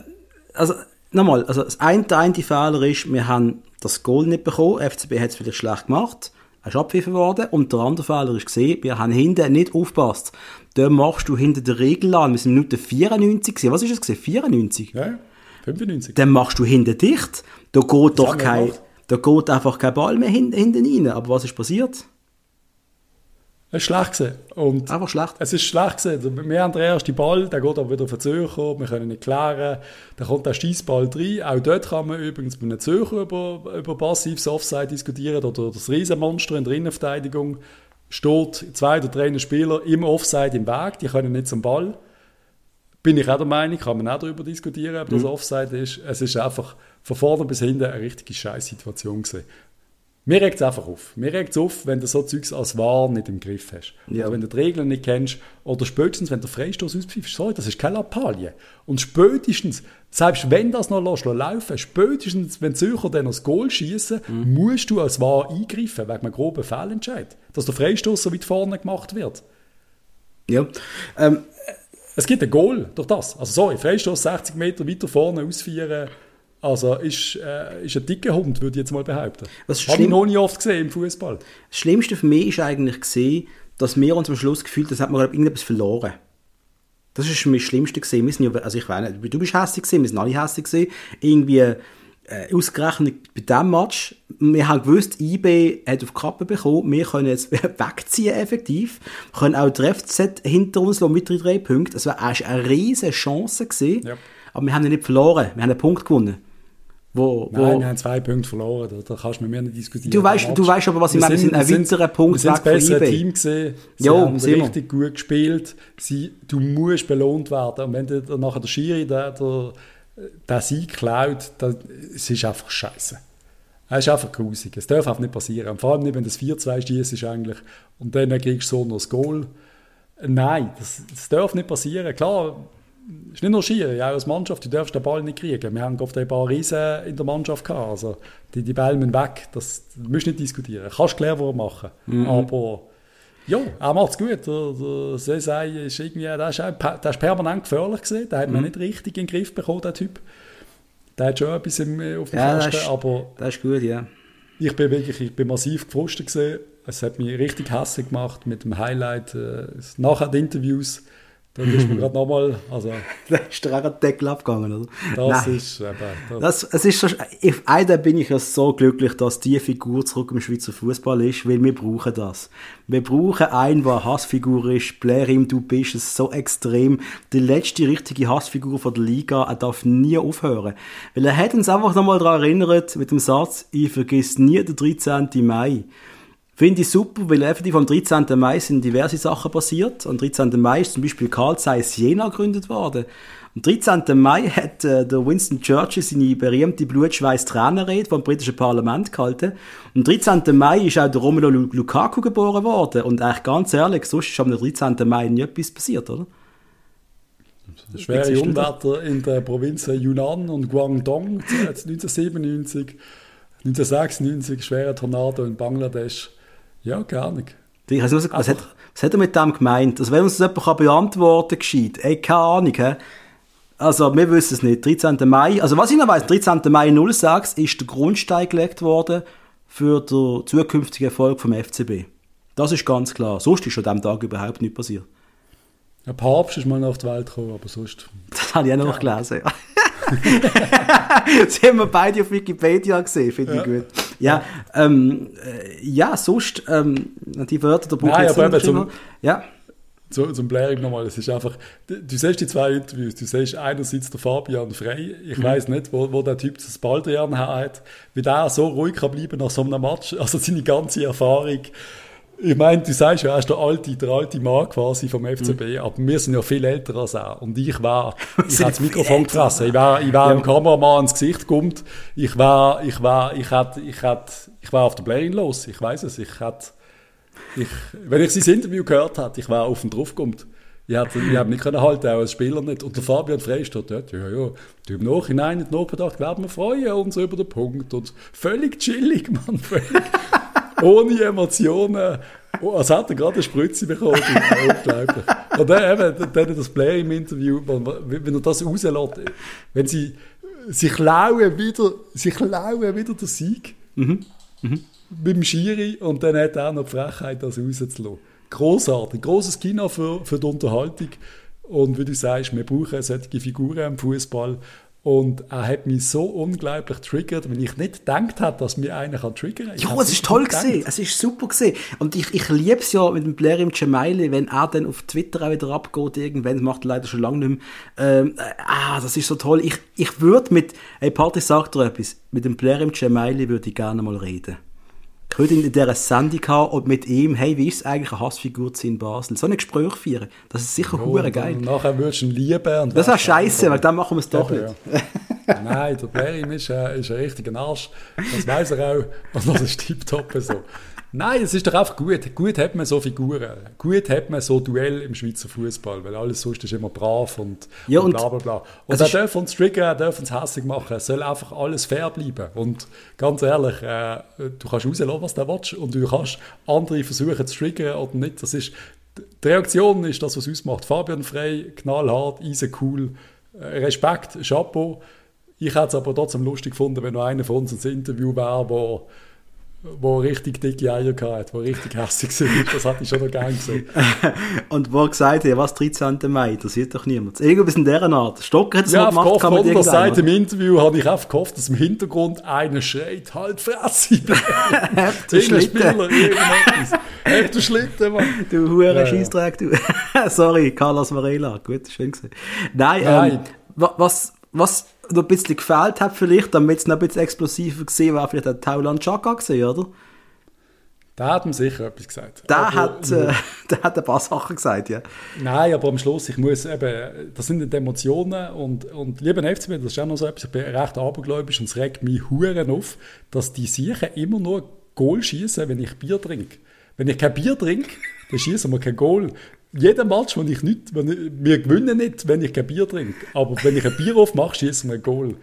also nochmal, also das eine, der eine Fehler ist, wir haben das Goal nicht bekommen, FCB hat es vielleicht schlecht gemacht, er ist abpfiffen worden und der andere Fehler ist gesehen, wir haben hinten nicht aufgepasst. Da machst du hinter der Regel an, wir sind Minute 94 gewesen. was ist es gewesen, 94? Ja, 95. Dann machst du hinten dicht, da geht doch haben wir kein, da geht einfach kein Ball mehr hin, hinten rein. Aber was ist passiert? Es ist schlecht gewesen. Und Einfach schlecht. Es ist schlecht gewesen. Wir haben den ersten Ball, der geht aber wieder auf den Zürcher, wir können nicht klären. Dann kommt der Schießball rein. Auch dort kann man übrigens mit einem Zürcher über, über passives Offside diskutieren oder das Riesenmonster in der Innenverteidigung steht zwei oder drei Spieler im Offside im Weg, die können nicht zum Ball. Bin ich auch der Meinung, kann man auch darüber diskutieren, ob das Offside ist. Es ist einfach von vorne bis hinten eine richtige Scheißsituation gewesen. Mir regt es einfach auf. Mir regt es auf, wenn du so Zeugs als wahr nicht im Griff hast. Ja. Also wenn du die Regeln nicht kennst oder spätestens, wenn der Freistoß auspfiffst, sorry, das ist keine Lappalie. Und spätestens, selbst wenn das noch lässt, laufen spätestens, wenn die Zürcher dann das Goal schießen, Mhm. musst du als wahr eingreifen, wegen einem groben Fehlentscheid. Dass der Freistoß so weit vorne gemacht wird. Ja. Ähm, Es gibt ein Goal durch das. Also sorry, Freistoß 60 Meter weiter vorne ausführen, also ist, äh, ist ein dicker Hund, würde ich jetzt mal behaupten. Was Habe ich noch nie oft gesehen im Fußball. Das Schlimmste für mich ist eigentlich gesehen, dass wir uns am Schluss gefühlt, das hat man glaub, irgendetwas verloren. Das ist für mich das Schlimmste gesehen. Wir sind ja, also ich weiß nicht, du bist hässlich gesehen, wir sind alle hässlich gesehen. Irgendwie äh, ausgerechnet bei diesem Match, wir haben gewusst, IB hat auf die Kappe bekommen, wir können jetzt *laughs* wegziehen effektiv, wir können auch der FZ hinter uns lassen mit drei, Punkten. Das war eigentlich eine riesige Chance gesehen, Ja. aber wir haben ihn nicht verloren, wir haben einen Punkt gewonnen. Wo, wo, Nein, wir haben zwei Punkte verloren, da, da kannst du mit mir nicht diskutieren. Du weißt- du weißt aber, was ich meine, wir sind ein weiterer Punkt wir das weg von eBay. Team gesehen, sie Jo, haben sind wir. richtig gut gespielt, sie, du musst belohnt werden und wenn dir nachher der Schiri der, der, der Sieg klaut, dann, es ist einfach scheiße. Es ist einfach grusig. Es darf einfach nicht passieren. Und vor allem nicht, wenn das 4-2 schießt ist eigentlich und dann kriegst du so noch das Goal. Nein, das, das darf nicht passieren. Klar, es ist nicht nur Schiri, auch als Mannschaft, du darfst den Ball nicht kriegen. Wir haben oft ein paar Riesen in der Mannschaft gehabt. Also die, die Bälle müssen weg. Das, musst du nicht diskutieren. Kannst clever machen. Aber ja, er macht es gut. Der, der Sesei ist irgendwie, der ist, der ist permanent gefährlich gesehen. Der hat man nicht richtig in den Griff bekommen, der Typ. Der hat schon etwas im, auf dem Ja, das Kasten, ist- aber das ist gut, ja. ich bin wirklich ich bin massiv gefrustet gesehen. Es hat mich richtig hässlich gemacht mit dem Highlight äh, nachher die Interviews. Da ist mir *laughs* gerade nochmal, also Da ist der Deckel abgegangen, oder? das Nein. ist eben, das, Das, es ist so, ich, einer bin ich ja so glücklich, dass die Figur zurück im Schweizer Fußball ist, weil wir brauchen das. Wir brauchen einen, der Hassfigur ist. Blair ihm, du bist es so extrem. Die letzte richtige Hassfigur von der Liga, er darf nie aufhören. Weil er hat uns einfach nochmal daran erinnert, mit dem Satz, ich vergiss nie den 13. Mai. Finde ich super, weil effektiv am 13. Mai sind diverse Sachen passiert. Am 13. Mai ist zum Beispiel Carl Zeiss Jena gegründet worden. Am 13. Mai hat äh, der Winston Churchill seine berühmte blutschweiß Trainerrede vom britischen Parlament gehalten. Am 13. Mai ist auch der Romelu Lu- Lukaku geboren worden. Und eigentlich ganz ehrlich, sonst ist am 13. Mai nie etwas passiert, oder? schwere Unwetter in der Provinz Yunnan und Guangdong 1997, 1996 schwere Tornado in Bangladesch. Ja, keine Ahnung. Ich weiß nicht, was, hat, was hat er mit dem gemeint? Also wenn uns das jemand kann beantworten kann, gescheit. Ey, keine Ahnung, hä? Also, wir wissen es nicht. 13. Mai, also was ich noch weiss, 13. Mai 06 ist der Grundstein gelegt worden für den zukünftigen Erfolg vom FCB. Das ist ganz klar. Sonst ist an diesem Tag überhaupt nichts passiert. Ein Papst ist mal nach der Welt gekommen, aber sonst. *laughs* Das habe ich auch noch gelesen. Ja. *laughs* das haben wir beide auf Wikipedia gesehen, finde ich gut. Ja, ähm, äh, ja, sonst, ähm, die Wörter der Buch Nein, aber eben zum- Ja, Zu, zum Blairing nochmal, es ist einfach, du, du siehst die zwei Interviews, du siehst einerseits der Fabian Frey, ich Mhm. weiß nicht, wo, wo der Typ das Baldrian hat, wie der so ruhig kann bleiben nach so einem Match, also seine ganze Erfahrung. Ich meine, du sagst ja, er ist der alte, der alte Mann quasi vom FCB, aber wir sind ja viel älter als er. Und ich war, *laughs* ich habe das Mikrofon gefressen, ich war, ich war Ja. dem Kameramann ins Gesicht gekommen, ich war, ich war, ich hatte, ich hatte, ich war auf der Blairing los, ich weiß es, ich hatte, ich, wenn ich sein Interview gehört hätte, ich wäre auf ihn draufgekommen. Ich hätte, ich hätte nicht können halten, auch als Spieler nicht. Und der Fabian Frey steht dort, ja, ja, du im Nachhinein nicht nachgedacht, werden wir freuen uns über den Punkt. Und völlig chillig, Mann, völlig. *laughs* Ohne Emotionen. Oh, als hätte er gerade eine Spritze bekommen. Unglaublich. Und dann eben, dann das Player im Interview, wenn er das rauslässt, wenn sie sie klauen wieder, sie klauen wieder den Sieg. Mhm. Mit dem Schiri und dann hat er auch noch die Frechheit, das rauszulassen. Großartig, großes Kino für, für die Unterhaltung. Und wie du sagst, wir brauchen solche Figuren im Fußball. Und er hat mich so unglaublich triggert, wenn ich nicht gedacht habe, dass mir einer kann triggern kann. Ja, es ist toll gesehen. Es ist super gesehen. Und ich, ich liebe es ja mit dem Blair im Gemaili, wenn er dann auf Twitter auch wieder abgeht, irgendwann, das macht er leider schon lange nicht mehr. Ähm, äh, ah, das ist so toll. Ich, ich würde mit, hey Party sagt dir etwas, mit dem Blair im Gemaili würde ich gerne mal reden. Ihn in dieser Sendung haben und mit ihm, hey, wie ist es eigentlich, eine Hassfigur zu sein in Basel? So ein Gespräch führen. Das ist sicher Ja, hure und geil. Nachher würdest du ihn lieben. Und Das wäre scheiße, weil dann machen wir es doch nicht. ja. *laughs* Nein, der Blerim ist, äh, ist ein richtiger Arsch. Das weiß er auch. Und das ist tiptop so. Nein, es ist doch einfach gut. Gut hat man so Figuren. Gut hat man so Duell im Schweizer Fußball, weil alles sonst ist immer brav und, Ja, und bla bla bla. Und er darf uns triggern, er darf uns hässlich machen. Es soll einfach alles fair bleiben. Und ganz ehrlich, äh, du kannst rauslassen, was du willst. Und du kannst andere versuchen zu triggern oder nicht. Das ist, die Reaktion ist das, was es ausmacht. Fabian Frey, knallhart, easy cool. Äh, Respekt, Chapeau. Ich hätte es aber trotzdem lustig gefunden, wenn noch einer von uns ins Interview wäre, wo, wo richtig dicke Eier hatte, wo richtig hässlich war. Das hätte ich schon noch gerne gesehen. *laughs* Und wo er gesagt hat, was 13. Mai, das sieht doch niemand. Irgendwas in dieser Art. Stocker hat es Ja, gemacht, gehofft, kann man oder das irgendeinem, sagt im Interview, habe ich einfach gehofft, dass im Hintergrund einer schreit, halt Fresse. *laughs* Habt Irgendein Schlitten? Habt ihr Schlitten, Mann. Du hure Ja. Scheissdreck, du. *laughs* Sorry, Carlos Varela. Gut, schön gesehen. Nein, Nein. Ähm, wa- was, was noch ein bisschen gefehlt hat vielleicht, damit es noch ein bisschen explosiver gesehen war, vielleicht der Taulan Chaka gesehen, oder? Der hat ihm sicher etwas gesagt. Der Aber- hat, äh, *laughs* der hat ein paar Sachen gesagt, ja. Nein, aber am Schluss, ich muss eben, das sind die Emotionen und, und lieber FCB, das ist auch noch so etwas, ich bin recht abergläubisch und es regt mich Huren auf, dass die Siechen immer nur Goal schießen, wenn ich Bier trinke. Wenn ich kein Bier trinke, dann schießen wir kein Goal. Jeder Match, wenn ich nicht, wenn ich, wir gewinnen nicht, wenn ich kein Bier trinke. Aber wenn ich ein Bier aufmache, schießen wir ein Goal.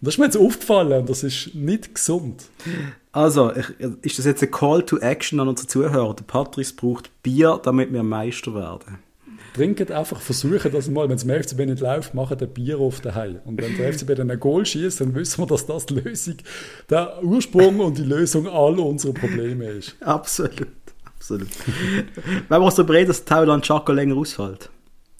Das ist mir jetzt aufgefallen und das ist nicht gesund. Also, ich, ist das jetzt ein Call to Action an unsere Zuhörer? Der Patrice braucht Bier, damit wir Meister werden. Trinken einfach, versuchen das mal, wenn es im FCB nicht läuft, machen ein Bier auf daheim. Und wenn der FCB dann ein Goal schießt, dann wissen wir, dass das die Lösung, der Ursprung und die Lösung all unserer Probleme ist. *laughs* Absolut, absolut. *laughs* Wenn uns darüber reden, dass Taulan Chaka länger ausfällt.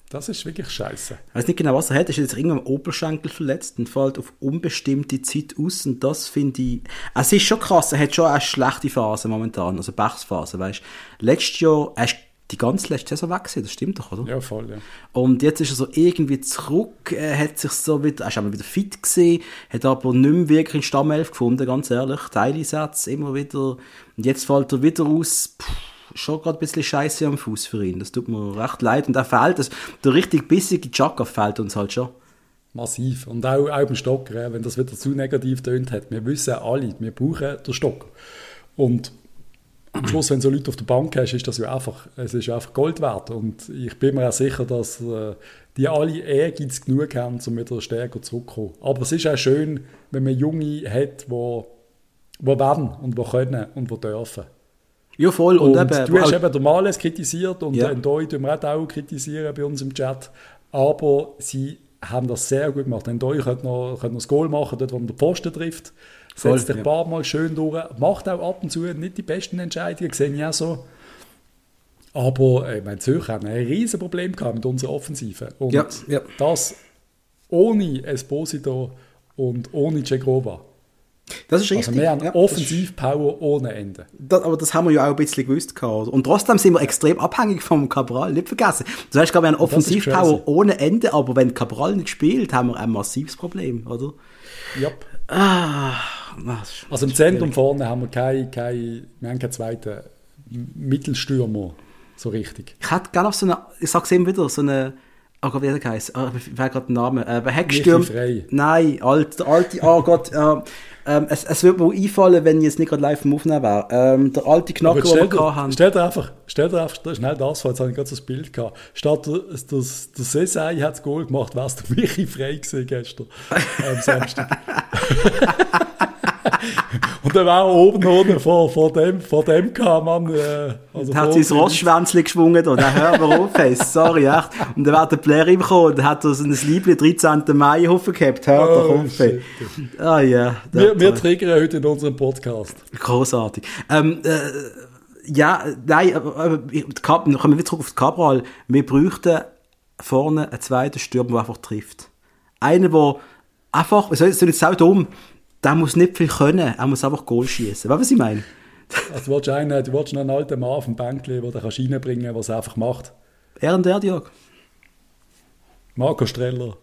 Das ist wirklich scheiße. Ich weiß nicht genau, was er hat. Er ist jetzt irgendwann am Oberschenkel verletzt und fällt auf unbestimmte Zeit aus. Und das finde ich. Es ist schon krass. Er hat schon eine schlechte Phase momentan. Also Bechsphase, weißt du. Letztes Jahr, er ist die ganze letzte Saison weg gewesen. Das stimmt doch, oder? Ja, voll, ja. Und jetzt ist er so irgendwie zurück, er hat sich so wieder, er ist aber wieder fit gesehen, hat aber nicht mehr wirklich in Stammelf gefunden, ganz ehrlich. Teileinsätze immer wieder. Und jetzt fällt er wieder aus. Puh, schon gerade ein bisschen scheiße am Fuß für ihn. Das tut mir recht leid. Und er fehlt, das, der richtig bissige Chaka fehlt uns halt schon. Massiv. Und auch, auch beim Stocker, wenn das wieder zu negativ tönt hat. Wir wissen alle, wir brauchen den Stocker. Und am Schluss, wenn du so Leute auf der Bank hast, ist das ja einfach, es ist einfach Gold wert. Und ich bin mir auch sicher, dass äh, die alle Ehrgeiz genug haben, um wieder stärker zurückzukommen. Aber es ist auch schön, wenn man Junge hat, die wo wollen und die können und die dürfen. Ja, voll. Und, Und, eben, du hast halt- eben den Males kritisiert und Ja. den Doi tun wir auch kritisieren bei uns im Chat. Aber sie haben das sehr gut gemacht. Ein Doi könnte noch, könnte noch das Goal machen, dort wo man den Posten trifft. Setzt sich ein paar Mal schön durch. Macht auch ab und zu nicht die besten Entscheidungen, sehe ich auch so. Aber äh, ich meine, Zürcher haben ein riesen Problem gehabt mit unserer Offensive. Und Ja, ja. das ohne Esposito und ohne Cegrova. Das ist richtig. Also wir haben ja, Offensivpower ohne Ende. Das, aber das haben wir ja auch ein bisschen gewusst. Gehabt. Und trotzdem sind wir extrem abhängig vom Cabral, nicht vergessen. Das heißt, wir haben Offensivpower ohne Ende, aber wenn Cabral nicht spielt, haben wir ein massives Problem, oder? Yep. Ah, Also im Zentrum vorne haben wir keinen kein, wir haben keinen zweiten Mittelstürmer so richtig. Ich hätte gerne auf so eine, ich sag's eben wieder, so eine, oh Gott, wie hat er geheißen? Ah, ich weiß gerade den Namen. Äh, Heckstürm. Nein, alt, der alte, oh Gott, äh, ähm, es, es würde mir einfallen, wenn ich jetzt nicht gerade live im Aufnehmen wäre. Ähm, der alte Knacker, den wir gehabt haben. stell dir einfach, stell dir einfach schnell das vor, jetzt habe ich gerade so das Bild gehabt. Statt der, das, der Sesei hat das Goal gemacht, es der Michi Frey gewesen gestern am Samstag. *laughs* Und dann war er oben ohne vor, vor dem, vor dem kam man, äh, also Der hat sein Rossschwänzchen geschwungen da. Dann hört man auf, hey, sorry, echt. Und dann war der Blair reingekommen und hat so ein Liebling 13. Mai hochgehabt. Hört doch Oh, auf, ey. shit. Ah, ja. Wir, wir Der- triggern heute in unserem Podcast. Großartig. Ähm, äh, ja, nein, äh, äh, kommen wir wieder zurück auf Cabral. Wir bräuchten vorne einen zweiten Stürmer, der einfach trifft. Einer, der einfach, so ist jetzt auch dumm, der muss nicht viel können, er muss einfach Goal schießen. Weißt du, was ich meine? Also, du willst, einen, du willst noch einen alten Mann auf dem Bänkchen, der kannst reinbringen kann, was er einfach macht. Er und der, Diog. Marco Streller.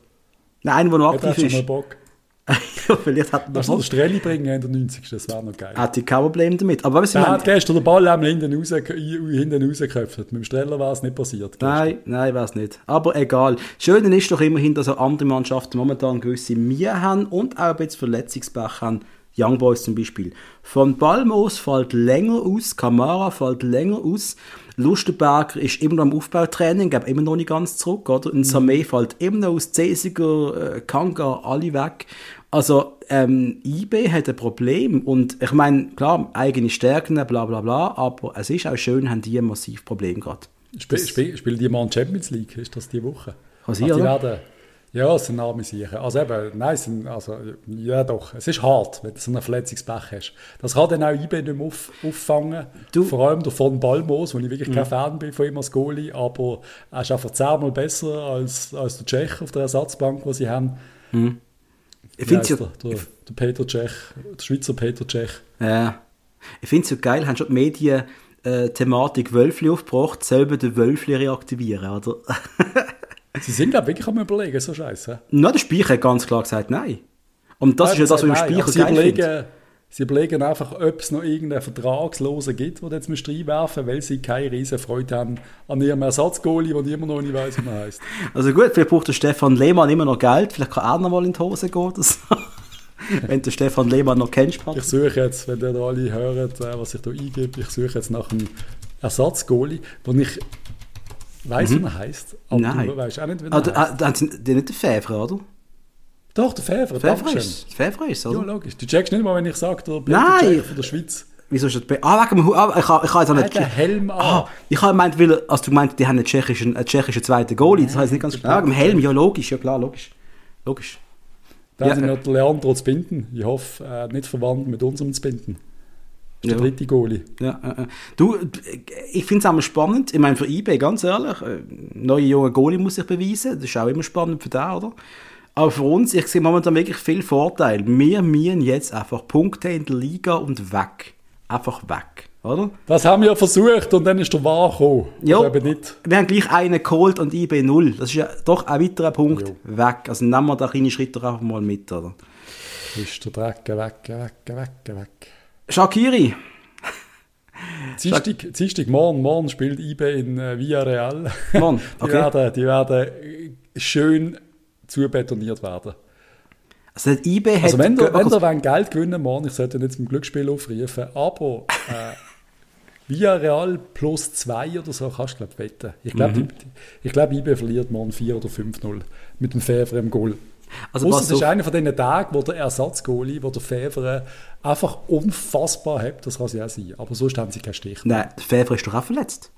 Nein, einer, der noch er aktiv ist. Bock? Vielleicht hat er noch Strelli bringen in der 90. Das wäre noch geil. Hat die kein Problem damit. Aber was ich meine, hat gestern den Ball einmal hinten, raus, hinten rausgeköpft. Mit dem Streller war es nicht passiert. gestern. Nein, nein, weiß nicht. Aber egal. Das Schöne ist doch immerhin, dass auch andere Mannschaften momentan gewisse Mühe haben und auch ein bisschen Verletzungspech haben. Young Boys zum Beispiel. Von Balmos fällt länger aus, Kamara fällt länger aus, Lustenberger ist immer noch im Aufbautraining, geht immer noch nicht ganz zurück, oder? Und Samé fällt immer noch aus, Cesiger, äh, Kanga, alle weg. Also, ähm, IB hat ein Problem und ich meine, klar, eigene Stärken, bla bla bla, aber es ist auch schön, haben die ein massiv Problem gerade. Spiel, spiel, spielen die mal in Champions League? Ist das die Woche? Kann sein, Also die oder? werden, ja, es sind Namen sicher. Also eben, nein, es sind, also, ja doch, es ist hart, wenn du so einen Verletzungspech hast. Das kann dann auch IB nicht mehr auf, auffangen. Du- Vor allem der von Balmos, wo ich wirklich kein Fan bin von ihm als Goalie, aber er ist einfach zehnmal besser als, als der Tschech auf der Ersatzbank, die sie haben. Ich Wie finde es ja, der, der, der Peter Tschech, der Schweizer Peter Tschech. ja, ich find's ja geil, haben schon die Medien äh, Thematik Wölfli aufgebracht, selber den Wölfli reaktivieren, oder? *laughs* Sie sind, ich, wirklich am überlegen, so scheiße. Na, der Speicher hat ganz klar gesagt, nein. Und das ist ja das, was ich im Speicher sie überlegen, sie überlegen einfach, ob es noch irgendeinen Vertragslosen gibt, den jetzt müsst reinwerfen weil sie keine riesen Freude haben an ihrem Ersatzgoalie, der immer noch nicht weiß, wie er heißt. *laughs* Also gut, vielleicht braucht der Stefan Lehmann immer noch Geld, vielleicht kann er noch mal in die Hose gehen oder so. *laughs* Wenn du Stefan Lehmann noch kennst, Ich Patrick. suche jetzt, wenn ihr da alle hört, äh, was ich da eingebe, ich suche jetzt nach einem Ersatzgoalie, wo ich weiß, wie er heißt, aber Mhm. Nein. du weißt auch nicht, wie er Ah, da- heißt. ah, da haben sie die nicht den Fävre, oder? Doch, der Fäfer, Dankeschön. ist es. Fävre ist es, Ja, oder? logisch. Du checkst nicht mal, wenn ich sage, der. Tschech von der Schweiz. Wieso ist das bei... Ah, wegen dem Hu... Ah, ich habe ich ha jetzt auch nicht... Helm an. Ah, ich habe gemeint, weil, also du meinst, die haben einen tschechischen, einen tschechischen zweiten Goalie, das heißt nicht ganz... Ah, wegen dem Helm, ja logisch, ja klar, logisch. Logisch. Dann Ja, sind äh. noch der Leandro zu binden. Ich hoffe, äh, nicht verwandt mit unserem zu binden. Ist Ja. der dritte Goalie. Ja, äh, äh. Du, ich finde es auch mal spannend. Ich meine, für IB, ganz ehrlich, äh, neue junge Goalie muss sich beweisen. Das ist auch immer spannend für den, oder? Aber für uns, ich sehe momentan wirklich viel Vorteil. Wir müssen jetzt einfach Punkte in der Liga und weg. Einfach weg, oder? Das haben wir versucht und dann ist der Wahr gekommen. Ja. Eben nicht. Wir haben gleich einen geholt und IB null. Das ist ja doch ein weiterer Punkt Jo. weg. Also nehmen wir da kleine Schritte einfach mal mit, oder? Ist der Dreck weg, weg, weg, weg. Shakiri, Dienstag, Dienstag morgen, morgen spielt IB in äh, Villarreal. *laughs* Die, okay. werden, die werden äh, schön zubetoniert werden. Also der IB hat... Also wenn ihr, wenn ihr wollt Geld gewinnen morgen, ich sollte nicht zum Glücksspiel aufrufen, aber äh, Villarreal plus 2 oder so kannst du glaube wetten. Ich glaube, Mhm. ich glaube, IB verliert morgen 4 oder 5-0 mit dem Fevre im Goal. Also Ausser es ist einer von diesen Tagen, wo der Ersatzgoalie, wo der Fevre einfach unfassbar hat, das kann sie auch sein. Aber sonst haben sie keinen Stich. Nein, der Fävre ist doch auch verletzt.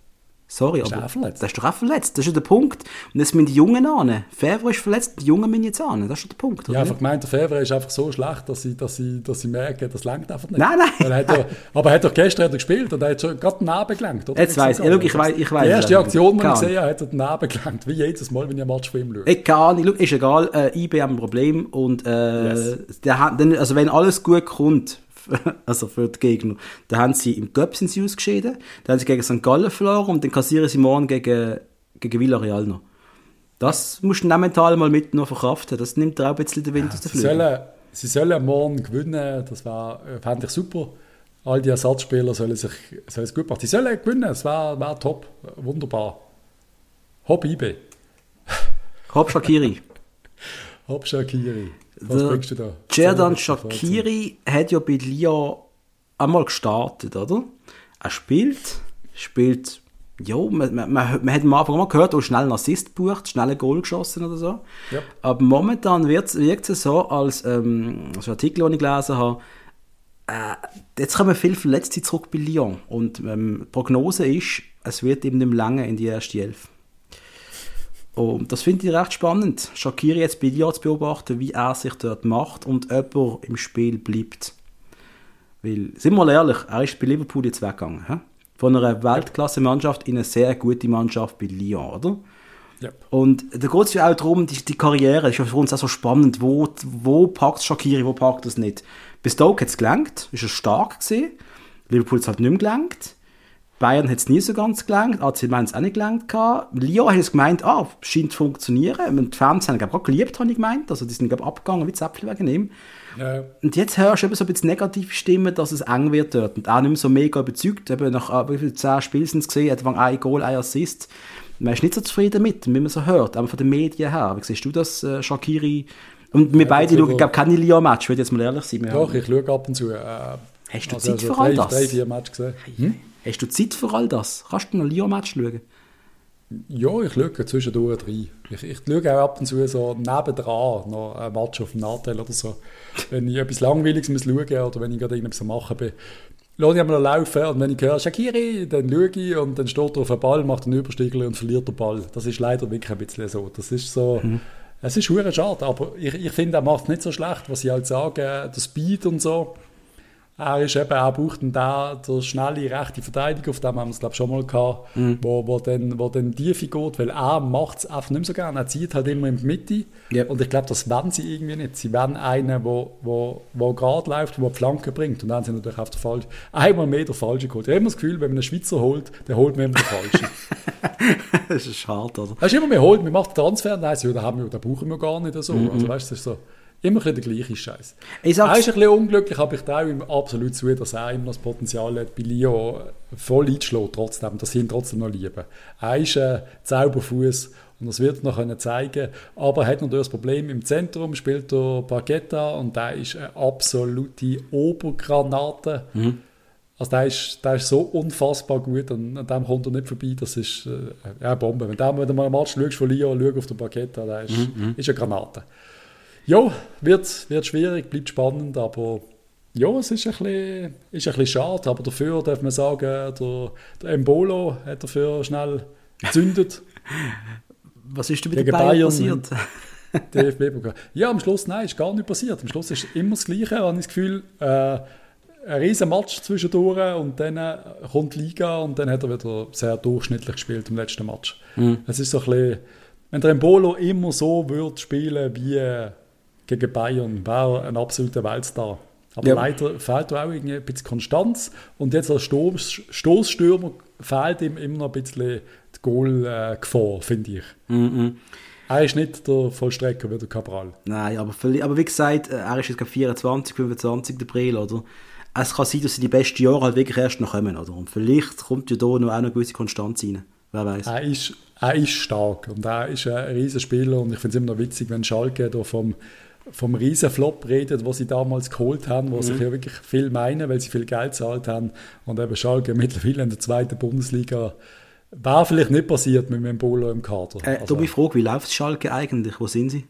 Sorry, Ist aber verletzt? der ist doch auch verletzt. Das ist ja der Punkt. Und jetzt müssen die Jungen an. Fävre ist verletzt, die Jungen müssen jetzt an. Das ist der Punkt. Ich oder habe einfach gemeint, der Fevre ist einfach so schlecht, dass sie, dass sie, dass sie merken, das langt einfach nicht. Nein, nein. Er ja, aber er hat doch gestern hat er gespielt und er hat schon gerade den Namen gelenkt. Oder? Jetzt weiss ich. Ja, schau, ich weiss- ich weiss Die erste. Aktion, die ich gesehen habe, hat er den Namen gelenkt. Wie jedes Mal, wenn ich ein Match von ihm schaue. Egal, ist egal. Äh, IB haben ein Problem. Und äh, Yes. der also wenn alles gut kommt, *laughs* also für die Gegner, dann haben sie im Cup sind sie ausgeschieden, dann haben sie gegen St. Gallen verloren und dann kassieren sie morgen gegen, gegen Villarreal noch. Das musst du dann mental mal mit noch verkraften. Das nimmt dir auch ein bisschen den Wind aus den Sie Flügeln. sollen, sie sollen morgen gewinnen, das war, äh, fände ich super. All die Ersatzspieler sollen sich sollen es gut machen. Sie sollen gewinnen, es wäre wär top, wunderbar. Hopp IB, Hopp Shakiri. *laughs* Hopp Shakiri. Was Der du da? Erzähl- Shakiri hat ja bei Lyon einmal gestartet, oder? Er spielt, spielt, ja, man, man, man, man hat am Anfang mal gehört, oh, schnell einen Assist bucht, schnell ein Goal geschossen oder so. Ja. Aber momentan wirkt es so, als, ähm, also Artikel, die ich gelesen habe, äh, jetzt kommen viele Verletzte zurück bei Lyon. Und ähm, die Prognose ist, es wird eben nicht lange in die erste Elf. Und das finde ich recht spannend, Shakiri jetzt bei Lyon zu beobachten, wie er sich dort macht und ob er im Spiel bleibt. Weil, sind wir mal ehrlich, er ist bei Liverpool jetzt weggegangen. He? Von einer Weltklasse-Mannschaft in eine sehr gute Mannschaft bei Lyon, oder? Yep. Und da geht es ja auch darum, die, die Karriere ist ja für uns auch so spannend. Wo, wo packt Shakiri, wo packt es nicht? Bei Stoke hat es gelangt, ist er stark gesehen. Liverpool hat es halt nicht mehr gelangt. Bayern hat es nie so ganz gelangt, AC es auch nicht gelangt. Lyon hat es gemeint, ah, scheint zu funktionieren. Und die Fans haben es auch geliebt, habe ich gemeint. Also die sind glaub, abgegangen wie Zäpfel wegen ihm. Ja. Und jetzt hörst du eben so ein bisschen negative Stimmen, dass es eng wird dort. Und auch nicht mehr so mega überzeugt. Eben nach äh, wie viel zehn Spielen sind es gesehen, hat ein Goal, ein Assist. Man ist nicht so zufrieden mit, wie man so hört, aber von den Medien her. Wie siehst du das, äh, Shakiri? Und wir ja, beide schauen, glaube keine Lyon-Match, würde jetzt mal ehrlich sein. Doch, ich schaue ab und zu. Äh, Hast du also Zeit also für all das? drei, vier Matches gesehen. Hm? Hast du Zeit für all das? Kannst du noch ein Lyon-Match schauen? Ja, ich schaue zwischendurch rein. Ich, ich schaue auch ab und zu so nebendran noch ein Match auf dem Nachteil oder so. Wenn ich etwas Langweiliges muss schauen oder wenn ich gerade irgendwas am machen bin, lasse ich einmal laufen und wenn ich höre Shakiri, dann schaue ich und dann steht er auf dem Ball, macht einen Überstiegel und verliert den Ball. Das ist leider wirklich ein bisschen so. Das ist so... Mhm. Es ist schade, aber ich, ich finde, er macht es nicht so schlecht, was sie halt sagen, der Speed und so er ist eben, er braucht da der schnelle rechte Verteidiger, auf dem haben wir es glaube schon mal gehabt, mhm. wo, wo, dann, wo dann tiefer geht, weil er macht es einfach nicht mehr so gerne. Er zieht halt immer in die Mitte yep. und ich glaube, das werden sie irgendwie nicht. Sie werden einen, wo, wo, wo gerade läuft, der Flanke bringt und dann sind sie natürlich auf der falschen, einmal mehr der falsche geholt. Ich habe immer das Gefühl, wenn man einen Schweizer holt, dann holt man immer den falschen. *laughs* das ist schade, oder? Das ist immer, man holt, man macht den Transfer heisst, ja, da, haben wir, da brauchen wir gar nicht so. Mhm. Also weißt du, das ist so Immer ein der gleiche Scheiß. Er ist ein bisschen unglücklich, aber ich traue ihm absolut zu, dass er immer das Potenzial hat, bei Lyon voll einzuschlagen, trotzdem, dass sie ihn trotzdem noch lieben. Er ist ein Zauberfuß und das wird noch können zeigen. Aber er hat natürlich das Problem, im Zentrum spielt er Bargetta und der ist eine absolute Obergranate. Mhm. Also der ist, der ist so unfassbar gut und an dem kommt er nicht vorbei. Das ist äh, eine Bombe. Wenn, der, wenn du mal einen Match schaust von Lyon, schau auf den Bargetta, der ist, mhm. ist eine Granate. Ja, wird, wird schwierig, bleibt spannend, aber ja, es ist ein, bisschen, ist ein bisschen schade, aber dafür darf man sagen, der, der Embolo hat dafür schnell gezündet. *laughs* Was ist denn mit Bayern, Bayern passiert? *laughs* DFB-Pokal. Ja, am Schluss, nein, ist gar nicht passiert. Am Schluss ist immer das Gleiche, habe ich das Gefühl. Äh, ein riesen Match zwischendurch und dann äh, kommt die Liga und dann hat er wieder sehr durchschnittlich gespielt im letzten Match. Mhm. Es ist so ein bisschen, wenn der Embolo immer so würde spielen wie gegen Bayern war ein absoluter Weltstar. Aber ja. leider fehlt da auch irgendwie ein bisschen Konstanz. Und jetzt als Stoß, Stoßstürmer fehlt ihm immer noch ein bisschen die Goal-Gefahr, finde ich. Mm. Er ist nicht der Vollstrecker wie der Cabral. Nein, aber, aber wie gesagt, äh, er ist jetzt 24, 25 der Brill, oder? Es kann sein, dass sie die besten Jahre halt wirklich erst noch kommen, oder? Und vielleicht kommt ja da noch auch eine gewisse Konstanz rein. Wer weiß. Er ist, er ist stark und er ist ein riesiger Spieler und ich finde es immer noch witzig, wenn Schalke da vom vom riesen Flop redet, was sie damals geholt haben, wo mhm. sich ja wirklich viel meinen, weil sie viel Geld zahlt haben und eben Schalke *laughs* mittlerweile in der zweiten Bundesliga war vielleicht nicht passiert mit dem Bolo im Kader. Äh, also, dumme Frage, wie läuft Schalke eigentlich? Wo sind sie?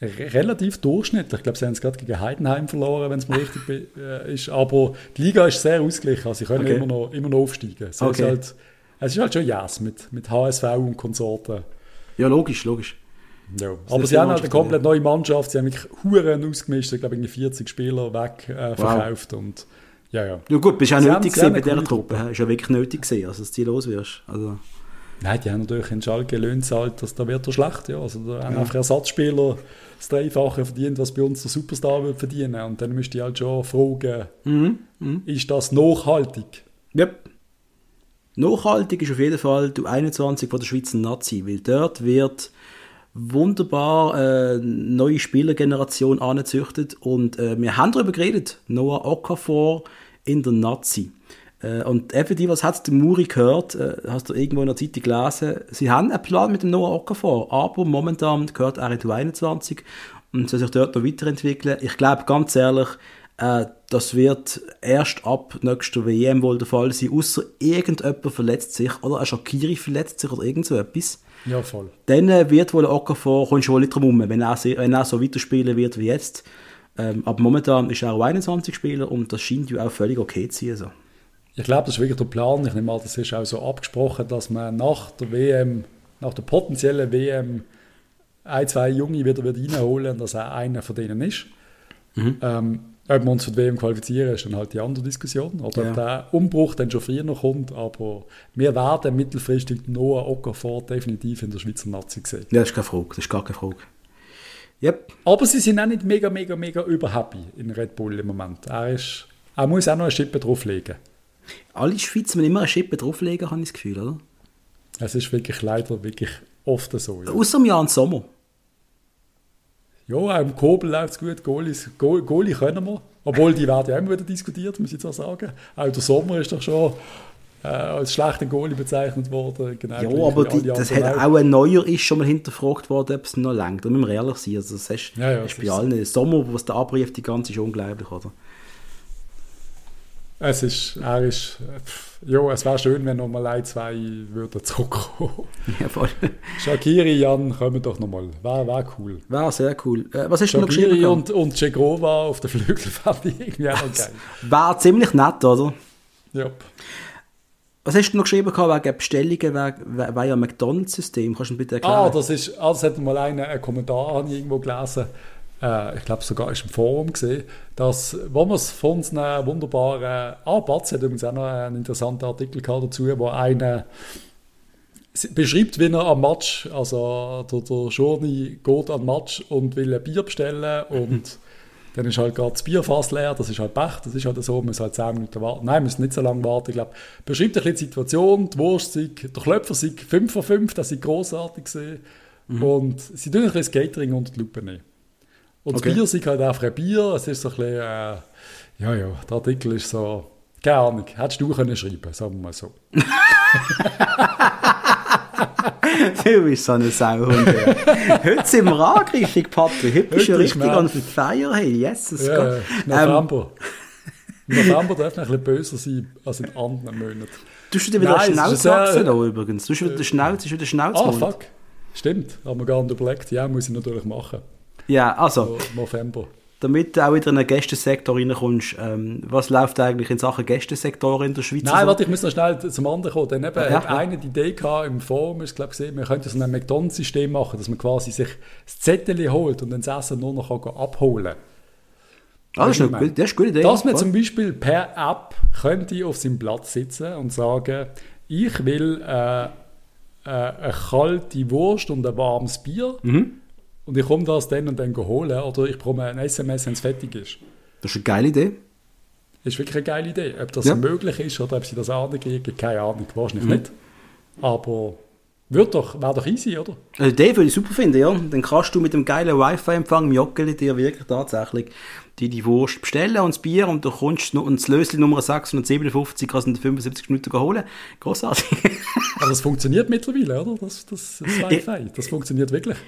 Relativ durchschnittlich. Ich glaube, sie haben es gerade gegen Heidenheim verloren, wenn es mir richtig äh, ist. Aber die Liga ist sehr ausgeglichen. Also sie können okay. immer, noch, immer noch aufsteigen. So okay. ist halt, es ist halt schon Yes mit, mit HSV und Konsorten. Ja, logisch, logisch. Ja. Aber sie haben halt eine komplett neue Mannschaft, sie haben wirklich Huren ausgemischt, ich glaube 40 Spieler weg äh, verkauft wow. und ja, ja. Ja gut, bist du auch sie nötig haben, bei dieser Truppe, ist ja wirklich nötig gewesen, also dass du los wirst. Also. Nein, die haben natürlich in Schalke Löhne gezahlt, dass da wird er schlecht, ja. Also da haben ja. einfach Ersatzspieler das Dreifache verdient, was bei uns der Superstar wird verdienen und dann müsste ich halt schon fragen, mhm. Mhm. ist das nachhaltig? Yep. Nachhaltig ist auf jeden Fall du 21 von der Schweizer Nazi, weil dort wird wunderbar äh, neue Spielergeneration angezüchtet und äh, wir haben darüber geredet, Noah Okafor in der Nazi. Äh, und effektiv, was hat der Muri gehört, äh, hast du irgendwo in der Zeitung gelesen, sie haben einen Plan mit dem Noah Okafor, aber momentan gehört er in die 21 und soll sich dort noch weiterentwickeln. Ich glaube ganz ehrlich, äh, das wird erst ab nächster WM wohl der Fall sein, außer irgendjemand verletzt sich oder ein Shakiri verletzt sich oder irgend so etwas. Ja, voll. Dann äh, wird wohl Okafor, kommst du wohl nicht drum herum, wenn er, wenn er so weiterspielen wird wie jetzt. Ähm, aber momentan ist er auch 21 Spieler und das scheint ja auch völlig okay zu sein. So. Ich glaube, das ist wirklich der Plan. Ich nehme an, das ist auch so abgesprochen, dass man nach der WM, nach der potenziellen WM, ein, zwei Junge wieder wird reinholen und dass er einer von denen ist. Mhm. Ähm, ob wir uns für die WM qualifizieren, ist dann halt die andere Diskussion. Oder ja. ob der Umbruch dann schon früher noch kommt. Aber wir werden mittelfristig Noah Okafor definitiv in der Schweizer Nazi sehen. Ja, das ist keine Frage. Das ist gar keine Frage. Yep. Aber sie sind auch nicht mega, mega, mega überhappy in Red Bull im Moment. Er, ist, er muss auch noch eine Schippe drauflegen. Alle Schweizer müssen immer eine Schippe drauflegen, habe ich das Gefühl, oder? Es ist wirklich leider wirklich oft so. Ja. Außer im Jahr und Sommer. Ja, auch im Kobel läuft es gut. Goalies, Goalie können wir. Obwohl, die werden ja immer wieder diskutiert, muss ich jetzt auch sagen. Auch der Sommer ist doch schon äh, als schlechter Goalie bezeichnet worden. Genau ja, aber die, das hat auch ein Neuer ist schon mal hinterfragt worden, ob es noch längt. Da müssen wir ehrlich sein. Also das hast, ja, ja, ist bei allen. Der Sommer, was der Abrief die ganze ist unglaublich, oder? Es ist, er ist, ja, es wäre schön, wenn noch mal ein, zwei würden zurückkommen. *laughs* Ja, voll. Shakiri, Jan, kommen doch noch mal. Wäre wär cool. Wäre sehr cool. Äh, was hast Shakiri du noch geschrieben? und, und Cegrova auf der Flügel fand ich *laughs* irgendwie auch geil. Wäre ziemlich nett, oder? Ja. Was hast du noch geschrieben wegen Bestellungen via McDonalds-System? Kannst du bitte erklären? Ah, das ist, also hat mal einen, einen Kommentar irgendwo gelesen äh, ich glaube sogar ist im Forum gesehen, dass, wo man es von uns einen wunderbaren, ah, Batz hat übrigens auch noch einen interessanten Artikel dazu, wo einer beschreibt, wie er am Match, also der, der Journey geht am Match und will ein Bier bestellen und dann ist halt gerade das Bier fast leer, das ist halt Pech, das ist halt so, man muss halt 10 Minuten warten. Nein, man muss nicht so lange warten, ich glaube. Beschreibt ein bisschen die Situation, die Wurst, der Klöpfer sind 5 von 5, das ist grossartig gesehen. Mhm. Und sie tun ein bisschen das Catering unter die Lupe nehmen. Und okay. das Bier ist halt einfach ein Bier. Es ist so ein bisschen, äh, ja, ja, der Artikel ist so, keine Ahnung, hättest du können schreiben, sagen wir mal so. *laughs* du bist so eine Sauhund. Heute sind wir angriffig, Patrick. Heute bist du richtig on fire. Hey, yes, es ja, November. Ähm, November darf ein bisschen böser sein als in anderen Monaten. Du hast wieder wieder Schnauze wachsen übrigens. Du hast wieder Schnauze, wieder Schnauze. Ah, fuck. Stimmt, haben wir gar nicht überlegt. Ja, muss ich natürlich machen. Ja, also. November. Damit du auch wieder in den Gästesektor reinkommst, ähm, was läuft eigentlich in Sachen Gästesektor in der Schweiz? Nein, so? warte, ich muss noch schnell zum anderen kommen. Dann eben, ja, hat ja. eine die Idee gehabt, im Forum, ich glaube, wir könnten so ein McDonalds-System machen, dass man quasi sich das Zettel holt und dann das Essen nur noch abholen kann. Ah, das, ist eine, das ist eine gute Idee. Dass man zum Beispiel per App könnte auf seinem Platz sitzen und sagen, ich will äh, äh, eine kalte Wurst und ein warmes Bier. Mhm und ich komme das dann und dann holen oder ich bekomme ein SMS, wenn es fertig ist. Das ist eine geile Idee. Das ist wirklich eine geile Idee. Ob das ja. möglich ist oder ob sie das ankriegen, keine Ahnung, wahrscheinlich mhm. nicht. Aber wird doch, wäre doch easy, oder? Also Idee würde ich super finden, ja. Dann kannst du mit dem geilen Wi-Fi-Empfang im Joggeli dir wirklich tatsächlich die, die Wurst bestellen und das Bier und du kommst und das Lösli Nummer 657 kannst du in 75 Minuten holen. Großartig. Aber das funktioniert mittlerweile, oder? Das, das, das Wi-Fi, das funktioniert wirklich.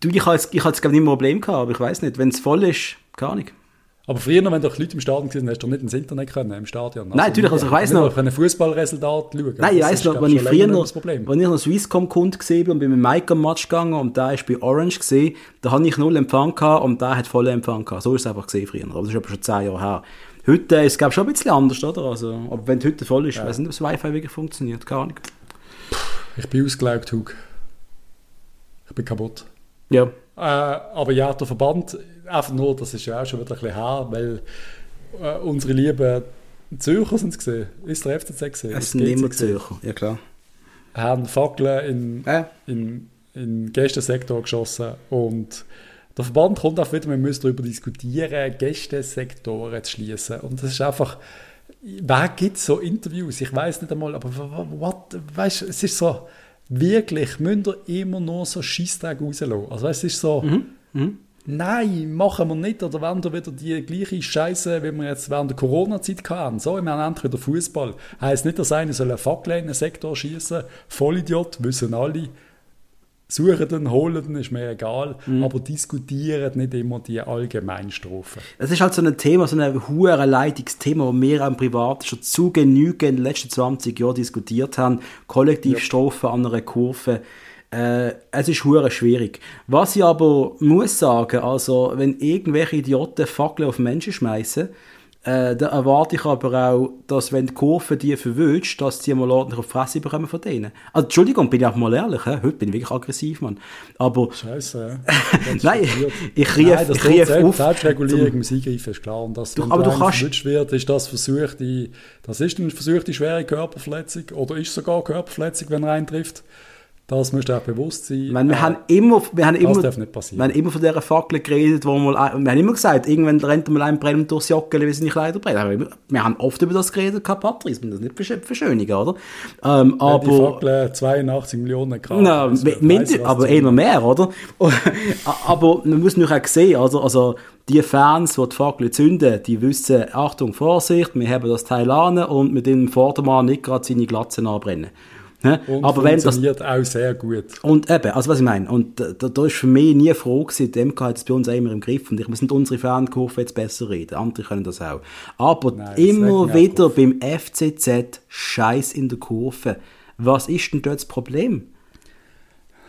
Du, ich hatte ich jetzt nicht mehr ein Problem gehabt, aber ich weiß nicht, wenn es voll ist, keine Ahnung. Aber früher, wenn doch Leute im Stadion waren, hast du nicht ins Internet können, im Stadion. Also Nein, natürlich, also ich weiß noch. ein Fußballresultat schauen. Nein, ich weiß noch, wenn ich früher noch, wenn ich noch Swisscom-Kund gesehen bin und bin mit Mike am Match gegangen und der ist bei Orange gesehen, da hatte ich null Empfang gehabt und der hat voll Empfang gehabt. So ist es einfach gesehen früher. Aber das ist aber schon zehn Jahre her. Heute ist es, glaube schon ein bisschen anders, oder? Also, aber wenn es heute voll ist, ja. weiß nicht, ob das Wi-Fi wirklich funktioniert. Keine Ahnung. Ich bin ausgelaugt, Hug. Ich bin kaputt. Ja. Äh, aber ja, der Verband, einfach nur, das ist ja auch schon wieder ein bisschen her, weil äh, unsere lieben Zürcher sind es gesehen. Ist der FCZ gesehen? Es sind immer Zürcher, ja klar. Haben Fackeln in, äh. in, in den Gästensektor geschossen und der Verband kommt auch wieder, wir müssen darüber diskutieren, Gästesektoren zu schließen. Und das ist einfach, wer gibt so Interviews? Ich weiß nicht einmal, aber what, weißt, es ist so, wirklich, müsst ihr immer nur so Scheissdreck rauslassen. Also es ist so, mhm. Mhm. nein, machen wir nicht. Oder wenn wir wieder die gleiche Scheiße, wie wir jetzt während der Corona-Zeit hatten. So, wir haben endlich wieder Fußball. Heißt nicht, dass einer soll einen Fackel in den Sektor schießen. Vollidiot, wissen alle suchen den, holen den, ist mir egal, mhm. aber diskutieren nicht immer die Allgemeinstrophen. Es ist halt so ein Thema, so ein hoher Leitungsthema, das wir auch privat schon zu genügend in den letzten 20 Jahren diskutiert haben. Kollektivstrophen ja. an einer Kurve. Äh, es ist hure schwierig. Was ich aber muss sagen, also wenn irgendwelche Idioten Fackeln auf Menschen schmeißen, äh, da erwarte ich aber auch, dass wenn die Kurve die verwünscht, dass die mal ordentlich auf die Fresse bekommen von denen. Also, Entschuldigung, bin ich auch mal ehrlich, he? heute bin ich wirklich aggressiv, Mann. Aber, Scheiße, *laughs* nein, ich rief, Nein, das ich rief Konzept auf. Selbstregulierung im Eingreifen ist klar. Und dass, Du- wenn aber du kannst- verwünscht wird, ist das versuchte, das ist eine versuchte schwere Körperverletzung oder ist sogar Körperverletzung, wenn er einen trifft. Das musst du auch bewusst sein. Meine, wir Äh, haben immer, wir haben immer, darf nicht passieren. wir haben immer von dieser Fackel geredet, wo mal, ein- wir haben immer gesagt, irgendwann rennt mal ein Brennen durchs Joggeli, wie seine Kleider brennen. Aber wir, wir haben oft über das geredet, kein Patrice, wir das nicht versch- verschönigen, oder? Ähm, wenn die aber, Fackel 82 Millionen Grad. na, also, weiss, aber eher mehr, oder? *laughs* aber man muss natürlich auch sehen, also, also die Fans, die die Fackel zünden, die wissen, Achtung, Vorsicht, wir haben das Teil an und mit dem Vordermann nicht gerade seine Glatzen anbrennen. Ne? Und Aber wenn das auch sehr gut. Und eben, also was ich meine, und da, da da ist für mich nie eine Frage gewesen, die MK hat es bei uns immer im Griff und ich muss nicht unsere Fankurve jetzt besser reden, andere können das auch. Aber Nein, immer wieder beim FCZ Scheiß in der Kurve. Was ist denn dort das Problem?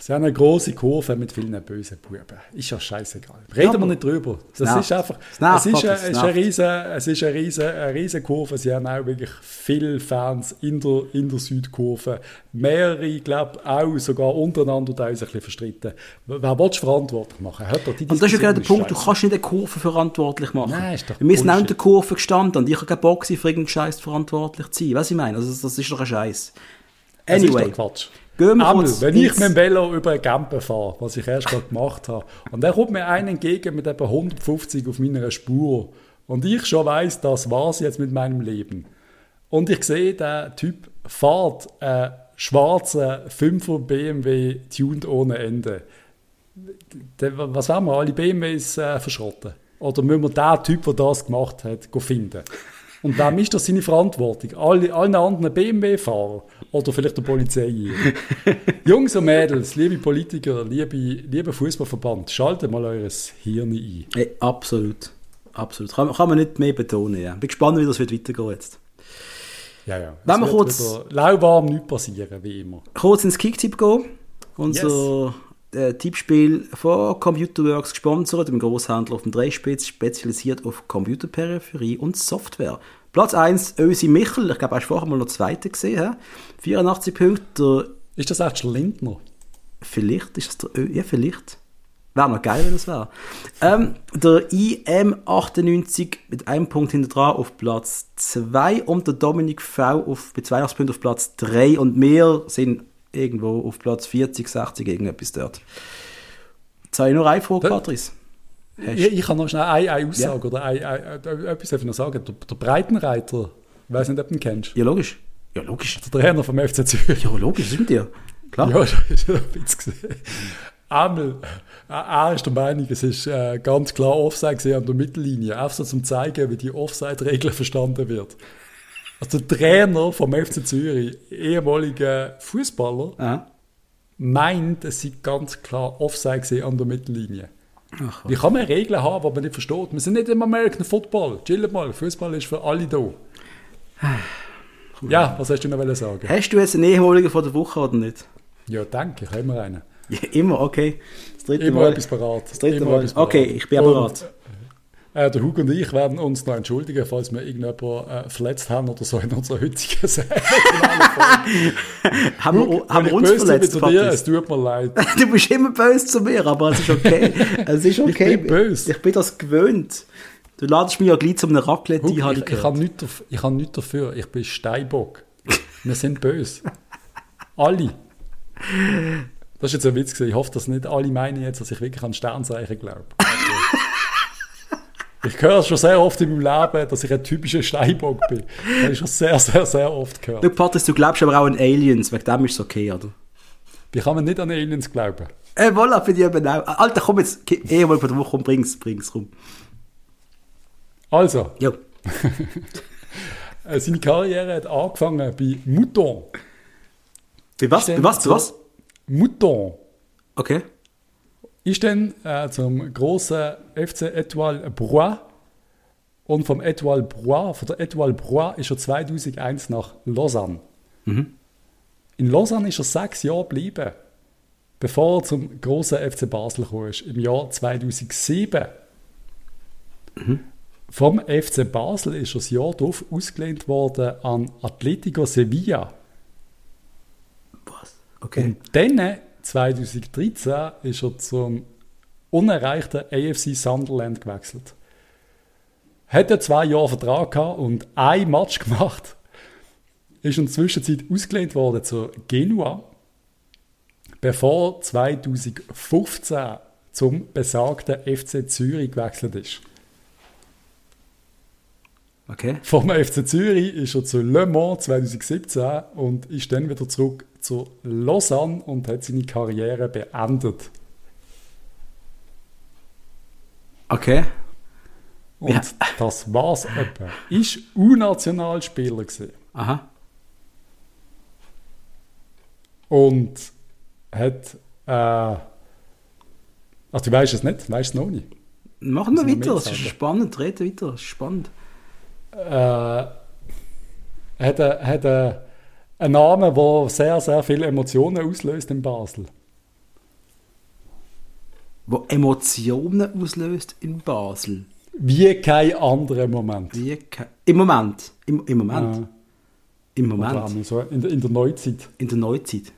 Sie haben eine große Kurve mit vielen bösen Buben. Ist ja scheißegal. Reden wir nicht drüber. Das nervt. ist einfach. Es nervt, es ist, es ist eine riesen, es ist eine riesen, eine riesen Kurve. Sie haben auch wirklich viele Fans in der, in der Südkurve. Mehrere, ich glaube, auch sogar untereinander teils ein bisschen verstritten. Wer willst du verantwortlich machen? Hört doch die Und das ist ja genau der Punkt, du scheisse. kannst nicht eine Kurve verantwortlich machen. Nein, ist doch Wir sind auch in der Kurve gestanden und ich habe keinen Bock, für irgendeinen Scheiß verantwortlich zu sein. Was ich meine, also das ist doch ein Scheiß. Das ist Anyway, doch Quatsch. Gehen wir Einmal, kurz wenn ich mit dem Velo über Gampe fahre, was ich erst gerade gemacht habe, und dann kommt mir einer entgegen mit etwa 150 auf meiner Spur und ich schon weiß, das war's jetzt mit meinem Leben. Und ich sehe, der Typ fährt einen schwarzen 5er BMW tuned ohne Ende. Was haben wir? Alle BMWs äh, verschrotten? Oder müssen wir den Typ, der das gemacht hat, go finden? Und wem ist das seine Verantwortung? Alle, allen anderen BMW-Fahrer? Oder vielleicht der Polizei? *laughs* Jungs und Mädels, liebe Politiker, liebe, liebe Fußballverband, schaltet mal eures Hirn ein. Hey, absolut. Absolut. Kann, kann man nicht mehr betonen. Ja. Bin gespannt, wie das wird weitergehen jetzt. Ja, ja. Wenn wir kurz- lauwarm nichts passieren, wie immer. Kurz ins Kicktipp gehen. Unser äh, Tippspiel von Computerworks gesponsert, dem Großhändler auf dem Dreispitz, spezialisiert auf Computerperipherie und Software. Platz 1, Ösi Michel. Ich glaube, hast du vorher mal noch Zweite gesehen. He? 84 Punkte. Ist das echt Lindner? vielleicht ist das der Ö Ja, vielleicht. Wäre noch geil, wenn es wäre. Ähm, der IM98 mit einem Punkt hinter dran auf Platz 2 und der Dominik V auf, mit 82 Punkten auf Platz 3 und wir sind irgendwo auf Platz 40, 60, irgendetwas dort. Jetzt habe ich nur eine Frage, Patrice. Hast- Ich, kann noch schnell eine, eine Aussage oder ein, ein, ein, etwas darf ich noch sagen. Der, der Breitenreiter, ich weiß nicht, ob du ihn kennst. Ja, logisch. Ja, logisch. Der Trainer vom FC Zürich. Ja, logisch, sind wir. Klar. Ja, *laughs* das ist ein bisschen gesehen. Einmal, äh, er ist der Meinung, es ist äh, ganz klar Offside gesehen an der Mittellinie. Einfach so zum zeigen, wie die Offside-Regel *laughs* verstanden wird. Also der Trainer vom FC Zürich, ehemaliger Fußballer, Aha. meint, es sei ganz klar Offside an der Mittellinie. Ach, Wie kann man Regeln haben, die man nicht versteht? Wir sind nicht im American Football. Chillt mal, Fußball ist für alle da. Ja, was hast du noch sagen? Hast du jetzt einen ehemaligen von der Woche oder nicht? Ja, danke, ich habe immer einen. *laughs* Ja, immer, okay. Das dritte Immer Mal. etwas parat. Das dritte Immer Mal. Okay, ich bin Und, bereit. Äh, der Hugo und ich werden uns noch entschuldigen, falls wir irgendjemanden äh, verletzt haben oder so in unserer heutigen *laughs* Sendung. Haben wir, Hugo, haben wenn wir ich uns böse bin verletzt, zu dir, es tut mir leid. *laughs* Du bist immer böse zu mir, aber es ist okay. *laughs* Es ist okay. bin böse. Ich bin das gewöhnt. Du ladest mich ja gleich zu einem Raclette Hugo, ein, ich, ich ich, habe nichts, daf- ich habe nichts dafür. Ich bin Steinbock. Wir sind böse. Alle. Das ist jetzt ein Witz gewesen. Ich hoffe, dass nicht alle meinen jetzt, dass ich wirklich an Sternzeichen glaube. Ich höre schon sehr oft in meinem Leben, dass ich ein typischer Steinbock bin. Das habe ich schon sehr, sehr, sehr oft gehört. Du, Patrice, du glaubst aber auch an Aliens, wegen dem ist es okay, oder? Wie kann man nicht an Aliens glauben? Äh, voilà, für die eben auch. Alter, komm jetzt, ehemalig von der Woche, komm, bring's, bring's, komm. Also, Jo. *laughs* äh, seine Karriere hat angefangen bei Mouton. Bei was? Bei was? Bei was? Mouton. Okay. Ist dann äh, zum großen FC Etoile Brois und vom Etoile Brois, von der Etoile Brois ist er 2001 nach Lausanne. In Lausanne ist er sechs Jahre geblieben, bevor er zum großen FC Basel kam, im Jahr 2007. Vom FC Basel ist er das Jahr darauf ausgelehnt worden an Atletico Sevilla. Was? Okay. Und dann, 2013, ist er zum unerreichten AFC Sunderland gewechselt. Hat er zwei Jahre Vertrag gehabt und ein Match gemacht. Ist in der Zwischenzeit ausgelehnt worden zu Genua, bevor 2015 zum besagten FC Zürich gewechselt ist. Okay. Vom FC Zürich ist er zu Le Mans 2017 und ist dann wieder zurück zu Lausanne und hat seine Karriere beendet. Okay. Und Ja. das war's etwa. Ist U-Nationalspieler gewesen Aha. und hat äh, also du weißt es nicht, weißt es noch nicht. Machen wir weiter, es ist spannend, reden weiter, es ist spannend. Äh, hat er, hat er einen Namen, der sehr, sehr viele Emotionen auslöst in Basel. Wo Emotionen auslöst in Basel. Wie kein anderer Moment. Wie ke- Im Moment. Im, im Moment. Ja. Im Moment. so in, der- in der Neuzeit. In der Neuzeit.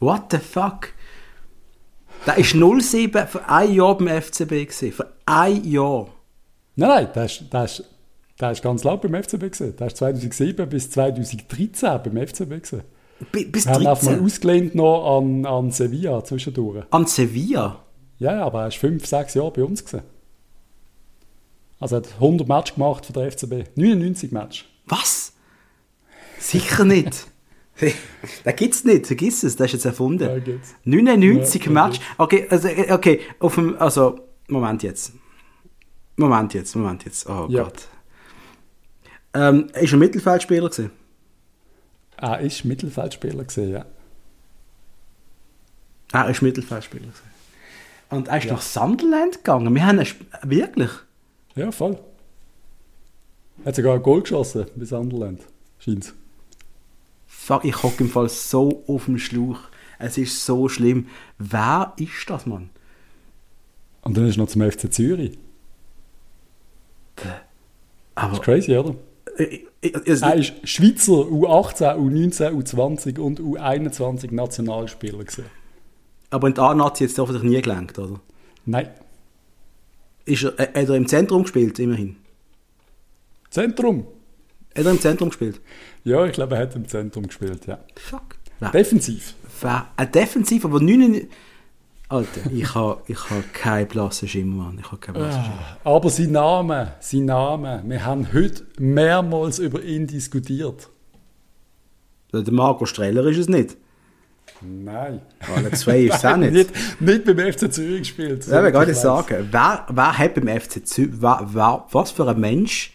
What the fuck? Der ist 07 für ein Jahr beim FCB gewesen. Für ein Jahr. Nein, nein, ist, der ist, der ist ganz laut beim FCB gewesen. Der ist 2007 bis 2013 beim FCB gewesen. Bi- Bis Wir haben einfach mal 13. ausgelehnt noch an, an Sevilla zwischendurch. An Sevilla. Ja, aber er ist fünf, sechs Jahre bei uns gewesen. Also er hat 100 Match gemacht für den FCB. 99 Match. Was? Sicher nicht. *laughs* *laughs* Den gibt's nicht, vergiss es, das ist jetzt erfunden. Ja, gibt's. 99 Ja, Match. Okay, also, äh, okay, auf dem, also, Moment jetzt. Moment jetzt, Moment jetzt. Oh Ja. Gott. Ähm, ist er Mittelfeldspieler gewesen? Er ist Mittelfeldspieler gewesen, ja. Er ist Mittelfeldspieler gewesen. Und er ist nach Sunderland gegangen. Wir haben einen Sp- wirklich. Ja, voll. Er hat sogar ein Goal geschossen bei Sunderland. Scheint. Fuck, ich hocke im Fall so auf dem Schlauch. Es ist so schlimm. Wer ist das, Mann? Und dann ist er noch zum FC Zürich. Aber, Crazy, oder? Äh, äh, äh, Er ist Schweizer U18, U19, U20 und U21 Nationalspieler gewesen. aber in der A-Nazi jetzt hoffentlich nie gelenkt, oder? Nein. Ist er, hat er im Zentrum gespielt, immerhin? Zentrum. Hat er im Zentrum gespielt? Ja, ich glaube, er hat im Zentrum gespielt, ja. Fuck. Defensiv. ein Defensiv, aber 99... Alter, ich habe ich ha keinen blassen Schimmer, Mann. Ich habe keinen blassen Schimmer. Aber sein Name, sein Name, wir haben heute mehrmals über ihn diskutiert. Der Marco Streller ist es nicht. Nein. Alle zwei ist es *laughs* auch nicht. nicht, nicht beim FC Zürich gespielt. Ja, ich ich weiss. sagen, wer, wer hat beim FC Zürich, wer, wer, was für ein Mensch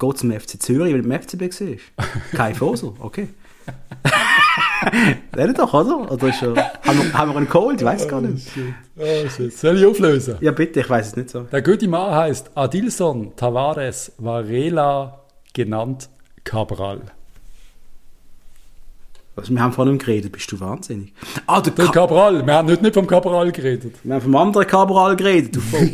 geht zum FC Zürich, weil er beim FCB war? *laughs* Kein Vosel, okay. *laughs* *laughs* Reden doch, oder? Oder ist er, haben, wir, haben wir einen geholt? Ich weiß gar Oh, nicht. shit. Oh, shit. Soll ich auflösen? Ja, bitte, ich weiß es nicht so. Der gute Mann heißt Adilson Tavares Varela, genannt Cabral. Also, wir haben von ihm geredet, bist du wahnsinnig? Ah, der Der Cabral, wir haben heute nicht vom Cabral geredet. wir haben vom anderen Cabral geredet, du *laughs* Voll.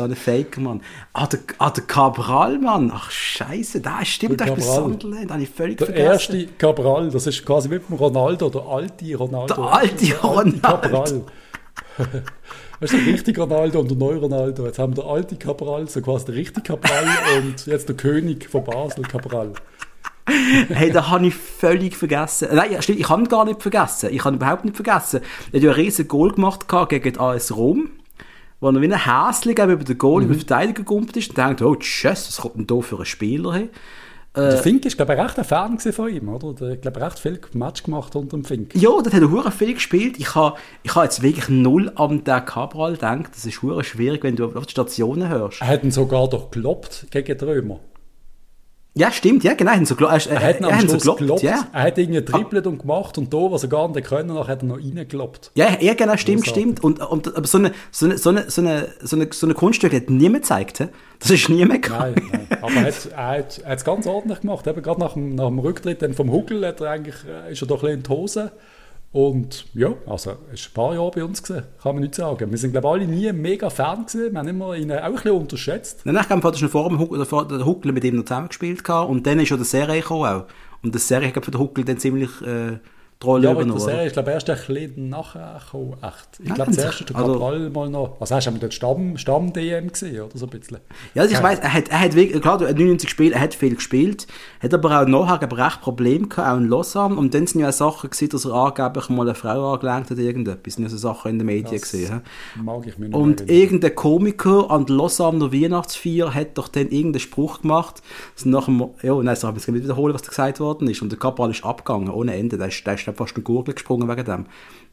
So ein Faker, Mann. Ah, der, ah, der Cabral, Mann. Ach, scheiße, da stimmt, Der der ist. Sunderland. Habe ich völlig Der vergessen. erste Cabral, das ist quasi wie beim Ronaldo, der alte Ronaldo. Der alte Ronaldo. Cabral. *laughs* Weißt du, der richtige Ronaldo und der neue Ronaldo. Jetzt haben wir der alte Cabral, so quasi der richtige Cabral *laughs* und jetzt der König von Basel, Cabral. Hey, da habe ich völlig vergessen. Nein, stimmt, ich habe gar nicht vergessen. Ich habe überhaupt nicht vergessen. Er hat ja ein riesen Goal gemacht gegen AS Rom, wo er wie ein Häschen über den Goal, über den Verteidiger gegumpelt ist und denkt, oh, tschüss, was kommt denn da für ein Spieler hin? der Fink ist, glaube ich, recht ein Fan von ihm, oder? Der hat, glaube ich, recht viel Match gemacht unter dem Fink. Ja, das hat er hure viel gespielt. Ich habe ich ha jetzt wirklich null an den Cabral gedacht. Das ist hure schwierig, wenn du auf die Stationen hörst. Er hat ihn sogar doch gelobt gegen die Römer. Ja, stimmt, ja, genau. Er so, gelo- Er hat ihn am Schluss gelobt, gelobt. ja. Er hat irgendwie trippelt und gemacht und da, was er gar nicht können, nachher hat er noch reingeloppt. Ja, ja, genau, stimmt, Großartig. stimmt. Und, und aber so eine, so eine, so eine, so eine, so eine, so eine Kunststück hat niemand gezeigt. hä? Das ist niemand Nein, gegangen. nein. Aber er hat, er hat, er hat es ganz ordentlich gemacht. Eben gerade nach dem, nach dem Rücktritt dann vom Huckel hat er eigentlich, äh, ist er doch ein bisschen in die Hose Und ja, also es ist ein paar Jahre bei uns gewesen, kann man nicht sagen. Wir sind glaube ich alle nie mega Fan gewesen, wir haben immer ihn auch ein bisschen unterschätzt. Nein, ich glaube, er schon vor dem der Huckel mit ihm noch zusammengespielt gehabt und dann ist schon der Serie gekommen. Und der Serie, glaube, für den Huckel dann ziemlich äh, die Rolle Ja, übernommen. Serie oder? ist glaube ich erst ein bisschen nachher gekommen, echt. Ich Nein, glaube, zuerst ist der also- Cabral mal noch, was hast du, dort Stamm, Stamm-DM gesehen, oder so ein bisschen? Ja, also ich weiß, er hat, er hat wirklich, klar, du hast 99 gespielt, er hat viel gespielt, hat aber auch nachher glaub ich, recht Probleme gehabt, auch in Lausanne. Und dann sind ja auch Sachen gewesen, dass er angeblich mal eine Frau angelenkt hat, irgendetwas. Sind ja so Sachen in den Medien Das gesehen. Mag ich mir nicht Und erinnern. irgendein Komiker an der Lausanner Weihnachtsfeier hat doch dann irgendeinen Spruch gemacht. So nach dem, ja, nein, ich jetzt nicht wiederholen, was da gesagt worden ist. Und der Kapral ist abgegangen, ohne Ende. Der ist, der ist glaub, fast in den Gurgel gesprungen wegen dem.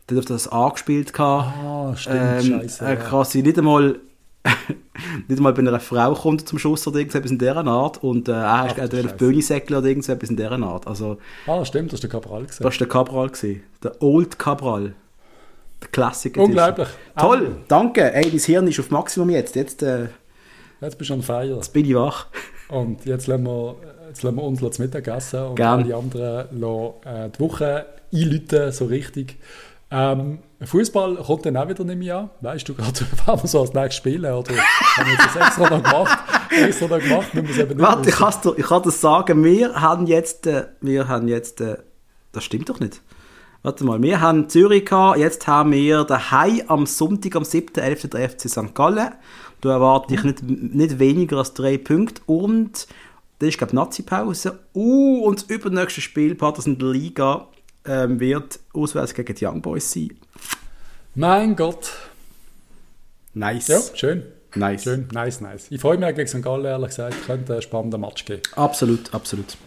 Der hat das angespielt gehabt. Ah, stimmt, ähm, scheiße. Er ja. quasi nicht einmal, *laughs* nicht einmal bei einer Frau kommt zum Schuss oder irgendetwas in dieser Art. Und äh, er gerade auf Bühne säckeln oder irgendetwas in dieser Art. Also, Ah, stimmt, das ist der Cabral gesehen. das war der Cabral. Gewesen. Der Old Cabral. Der Klassiker. Unglaublich. Toll, danke. Ey, dein Hirn ist auf Maximum jetzt. Jetzt, äh, Jetzt bist du on fire. jetzt bin ich wach. Und jetzt lassen wir, jetzt lassen wir uns zu Mittag essen und Gern. alle anderen lassen, äh, die Woche einläuten, so richtig. Ähm, Fußball kommt dann auch wieder nicht mehr an. Weißt du gerade, *laughs* wann wir so als nächstes spielen? Oder haben wir das extra noch gemacht? Extra noch gemacht, wir es eben nicht Warte, ich dir- ich kann das sagen. Wir haben jetzt, äh, wir haben jetzt, äh, das stimmt doch nicht. Warte mal, wir haben Zürich gehabt, jetzt haben wir daheim am Sonntag, am 7.11. der FC St. Gallen. Da erwarte ich nicht, nicht weniger als drei Punkte und das ist, glaube ich, Nazi-Pause. Uh, und das übernächste Spiel, Partners in der Liga, ähm, wird auswärts gegen die Young Boys sein. Mein Gott. Nice. Ja, schön. Nice. Schön, nice, nice. Ich freue mich gegen St. Gallen, ehrlich gesagt. Könnte ein spannender Match geben. Absolut, absolut.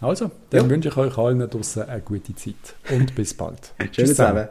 Also, dann Ja. wünsche ich euch allen draußen eine gute Zeit. Und bis bald. *laughs* Tschüss zusammen.